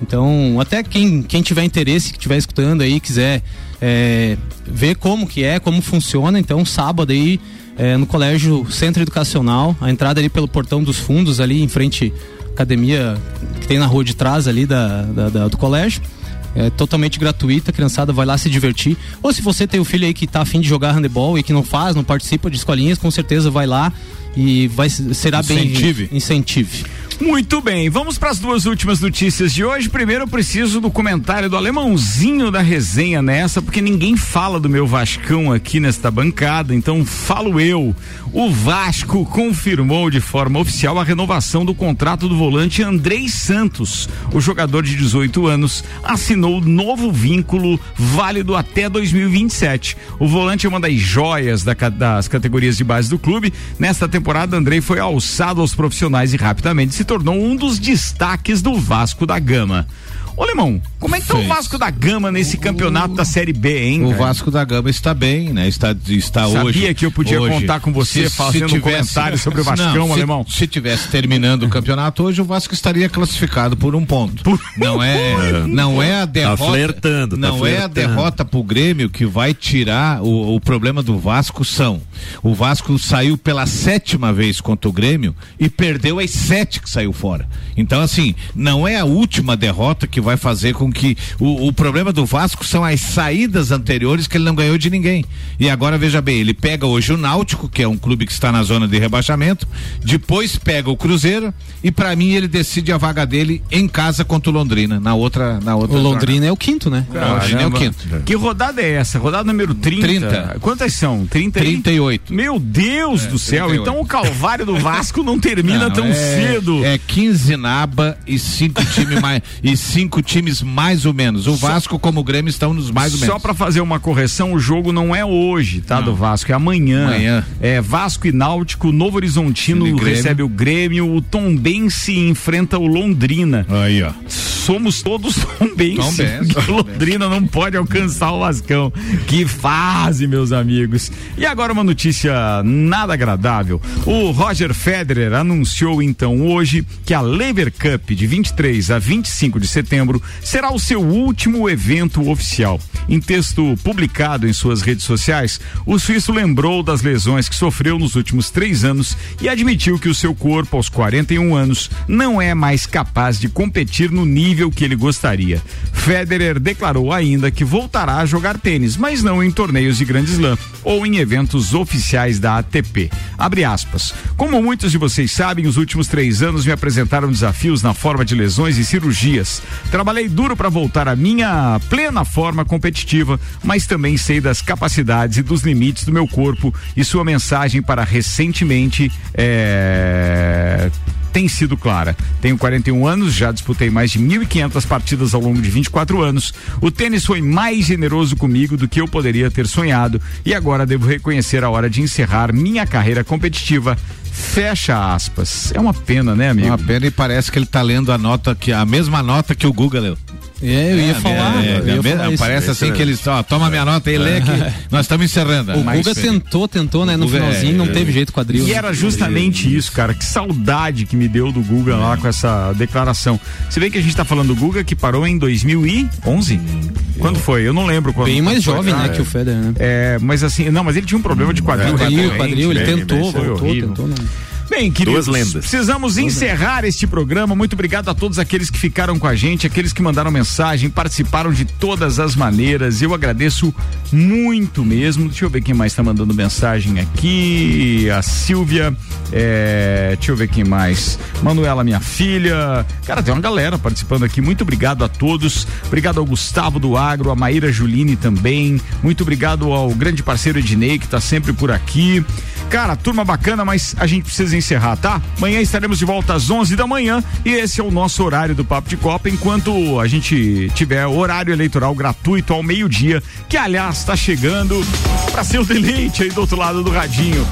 S5: Então, até quem, quem tiver interesse, que estiver escutando aí, quiser é, ver como que é, como funciona, então sábado aí é, no colégio Centro Educacional, a entrada ali pelo portão dos fundos, ali em frente à academia que tem na rua de trás ali da, da- da- do colégio. É totalmente gratuita, a criançada vai lá se divertir. Ou se você tem o filho aí que tá afim de jogar handebol e que não faz, não participa de escolinhas, com certeza vai lá e vai será
S2: Incentive.
S5: bem incentive.
S2: Muito bem, vamos para as duas últimas notícias de hoje. Primeiro eu preciso do comentário do alemãozinho da resenha nessa, porque ninguém fala do meu Vascão aqui nesta bancada, então falo eu. O Vasco confirmou de forma oficial a renovação do contrato do volante Andrei Santos. O jogador de 18 anos assinou novo vínculo válido até 2027. O volante é uma das joias da das categorias de base do clube. Nesta temporada, Andrei foi alçado aos profissionais e rapidamente se tornou um dos destaques do Vasco da Gama. Ô Lemão, como é que tá o. Vasco da Gama nesse campeonato da Série B, hein?
S4: O
S2: cara?
S4: Vasco da Gama está bem, né? Está, está
S2: Sabia
S4: hoje.
S2: que eu podia
S4: hoje.
S2: contar com você fazendo um comentário sobre o Vascão,
S4: Não, se-
S2: alemão?
S4: Se tivesse terminando o campeonato hoje, o Vasco estaria classificado por um ponto. não é, não é a derrota.
S6: flertando, tá
S4: não é a
S6: flertando.
S4: derrota pro Grêmio que vai tirar o, o problema do Vasco são. O Vasco saiu pela sétima vez contra o Grêmio e perdeu as sete que saiu fora. Então, assim, não é a última derrota que vai fazer com que. O, o problema do Vasco são as saídas anteriores que ele não ganhou de ninguém. E agora, veja bem, ele pega hoje o Náutico, que é um clube que está na zona de rebaixamento, depois pega o Cruzeiro e, para mim, ele decide a vaga dele em casa contra o Londrina, na outra. Na outra
S5: O Londrina é o quinto, né?
S4: O Londrina é o
S2: Caramba.
S4: quinto.
S2: Que rodada é essa? Rodada número 30?
S4: 30.
S2: Quantas são? 30 e-
S4: 38.
S2: Meu Deus do céu,
S4: 38.
S2: então o calvário do Vasco não termina
S4: Não,
S2: tão
S4: é-
S2: cedo.
S4: É 15 naba e cinco times mais e cinco times mais ou menos. O Vasco como o Grêmio estão nos mais ou
S2: Só
S4: menos.
S2: pra fazer uma correção, o jogo não é hoje, tá? Do Vasco, é amanhã.
S4: Amanhã.
S2: É Vasco e Náutico, Novo Horizontino recebe o Grêmio, o Tombense enfrenta o Londrina.
S4: Aí, ó.
S2: Somos todos Tombense.
S4: Tombense, [laughs]
S2: o Londrina não pode alcançar o Vascão. Que fase, meus amigos. E agora uma notícia nada agradável. O Roger Federer anunciou então hoje que a Lever Cup de 23 a 25 de setembro será o seu último evento oficial. Em texto publicado em suas redes sociais, o suíço lembrou das lesões que sofreu nos últimos três anos e admitiu que o seu corpo, aos 41 anos, não é mais capaz de competir no nível que ele gostaria. Federer declarou ainda que voltará a jogar tênis, mas não em torneios de Grande Slam ou em eventos oficiais da ATP. Abre aspas. Como muitos de vocês sabem, os últimos três anos me apresentaram desafios na forma de lesões e cirurgias. Trabalhei duro para voltar à minha plena forma competitiva, mas também sei das capacidades e dos limites do meu corpo e sua mensagem para recentemente é, tem sido clara. Tenho 41 anos, já disputei mais de 1.500 partidas ao longo de 24 anos. O tênis foi mais generoso comigo do que eu poderia ter sonhado e agora devo reconhecer a hora de encerrar minha carreira competitiva. Fecha aspas. É uma pena, né, amigo?
S4: Uma pena e parece que ele tá lendo a nota que a mesma nota que o Guga leu.
S5: É, eu ia
S4: É,
S5: falar.
S4: é,
S5: eu ia
S4: é,
S5: falar
S4: é,
S5: isso.
S4: parece assim que eles, ó, toma minha nota e lê que [laughs] nós estamos encerrando.
S5: O Guga tentou, tentou, né? No
S4: Guga,
S5: finalzinho, não
S4: é,
S5: teve jeito quadril.
S2: E
S5: né?
S2: era justamente isso, cara. Que saudade que me deu do Guga lá com essa declaração. Você vê que a gente tá falando do Guga que parou em 2011? Quando foi? Eu não lembro quando.
S5: Bem mais jovem, né,
S2: Ah,
S5: que o Federer, né?
S2: É, mas assim, não, mas ele tinha um problema de quadril.
S5: Quadril,
S2: recorrente,
S5: quadril, ele
S2: bem,
S5: tentou,
S2: foi
S5: voltou, tentou, né?
S2: Bem, queridos,
S6: Duas lendas.
S2: precisamos encerrar este programa. Muito obrigado a todos aqueles que ficaram com a gente, aqueles que mandaram mensagem, participaram de todas as maneiras. Eu agradeço muito mesmo. Deixa eu ver quem mais está mandando mensagem aqui. A Silvia, é, deixa eu ver quem mais. Manuela, minha filha. Cara, tem uma galera participando aqui. Muito obrigado a todos. Obrigado ao Gustavo do Agro, a Maíra Juline também. Muito obrigado ao grande parceiro Ednei, que está sempre por aqui. Cara, turma bacana, mas a gente precisa encerrar, tá? Amanhã estaremos de volta às 11 da manhã e esse é o nosso horário do Papo de Copa, enquanto a gente tiver horário eleitoral gratuito ao meio-dia, que aliás está chegando para ser o deleite aí do outro lado do radinho.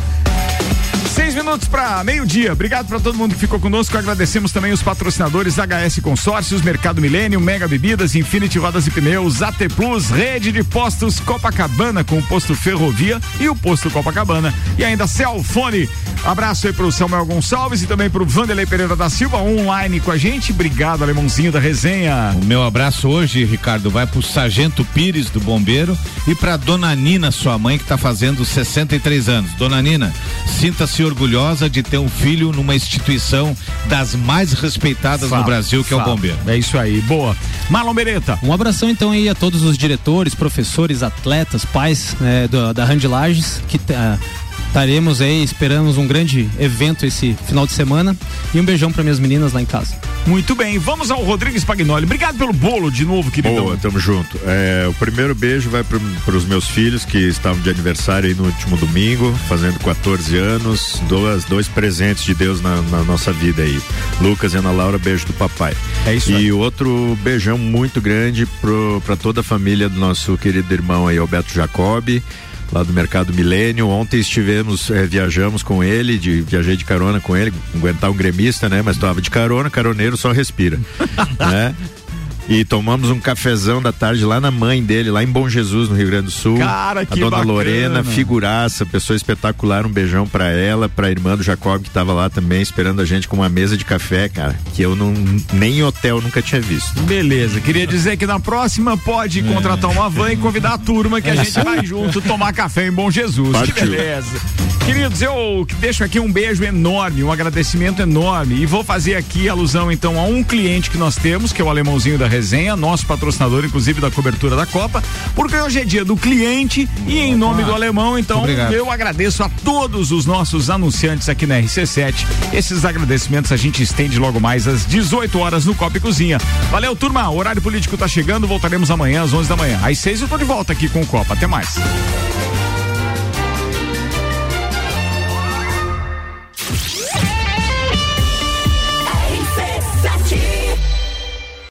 S2: Minutos para meio-dia. Obrigado para todo mundo que ficou conosco. Agradecemos também os patrocinadores HS Consórcios, Mercado Milênio, Mega Bebidas, Infinity Rodas e Pneus, AT Plus, Rede de Postos Copacabana com o posto Ferrovia e o posto Copacabana. E ainda Celfone. Abraço aí pro Samuel Gonçalves e também pro Vanderlei Pereira da Silva online com a gente. Obrigado, alemãozinho da resenha.
S4: O meu abraço hoje, Ricardo, vai pro Sargento Pires do Bombeiro e pra Dona Nina, sua mãe, que tá fazendo 63 anos. Dona Nina, sinta-se orgulhosa de ter um filho numa instituição das mais respeitadas
S2: Fala,
S4: no Brasil, que é o
S2: fala.
S4: Bombeiro.
S2: É isso aí, boa. Marlon Beretta.
S5: Um abração então aí a todos os diretores, professores, atletas, pais né, da Lages, que ah, estaremos aí, esperamos um grande evento esse final de semana. E um beijão para minhas meninas lá em casa.
S2: Muito bem, vamos ao Rodrigues Pagnoli. Obrigado pelo bolo de novo, queridão.
S6: Boa, tamo junto. É, o primeiro beijo vai para os meus filhos que estavam de aniversário aí no último domingo, fazendo 14 anos. Duas, dois presentes de Deus na, na nossa vida aí. Lucas e Ana Laura, beijo do papai.
S2: É isso
S6: E
S2: aí.
S6: outro beijão muito grande para toda a família do nosso querido irmão aí, Alberto Jacobi. Lá do Mercado Milênio. Ontem estivemos, eh, viajamos com ele, de, viajei de carona com ele, aguentar um gremista, né? Mas tava de carona, caroneiro só respira. [laughs] né? E tomamos um cafezão da tarde lá na mãe dele, lá em Bom Jesus, no Rio Grande do Sul.
S2: Cara, que
S6: A dona
S2: bacana.
S6: Lorena, figuraça, pessoa espetacular. Um beijão pra ela, pra irmã do Jacob, que tava lá também, esperando a gente com uma mesa de café, cara, que eu não, nem em hotel nunca tinha visto.
S2: Beleza, queria dizer que na próxima pode contratar uma van e convidar a turma que a gente vai junto tomar café em Bom Jesus. Que
S6: Partiu.
S2: beleza. Queridos, eu deixo aqui um beijo enorme, um agradecimento enorme e vou fazer aqui alusão então a um cliente que nós temos, que é o alemãozinho da resenha, nosso patrocinador inclusive da cobertura da Copa, porque hoje é dia do cliente e em nome do alemão, então
S4: Obrigado.
S2: eu agradeço a todos os nossos anunciantes aqui na RC7. Esses agradecimentos a gente estende logo mais às 18 horas no Copa e Cozinha. Valeu, turma. O horário político tá chegando. Voltaremos amanhã às 11 da manhã. Às 6 eu tô de volta aqui com o Copa. Até mais.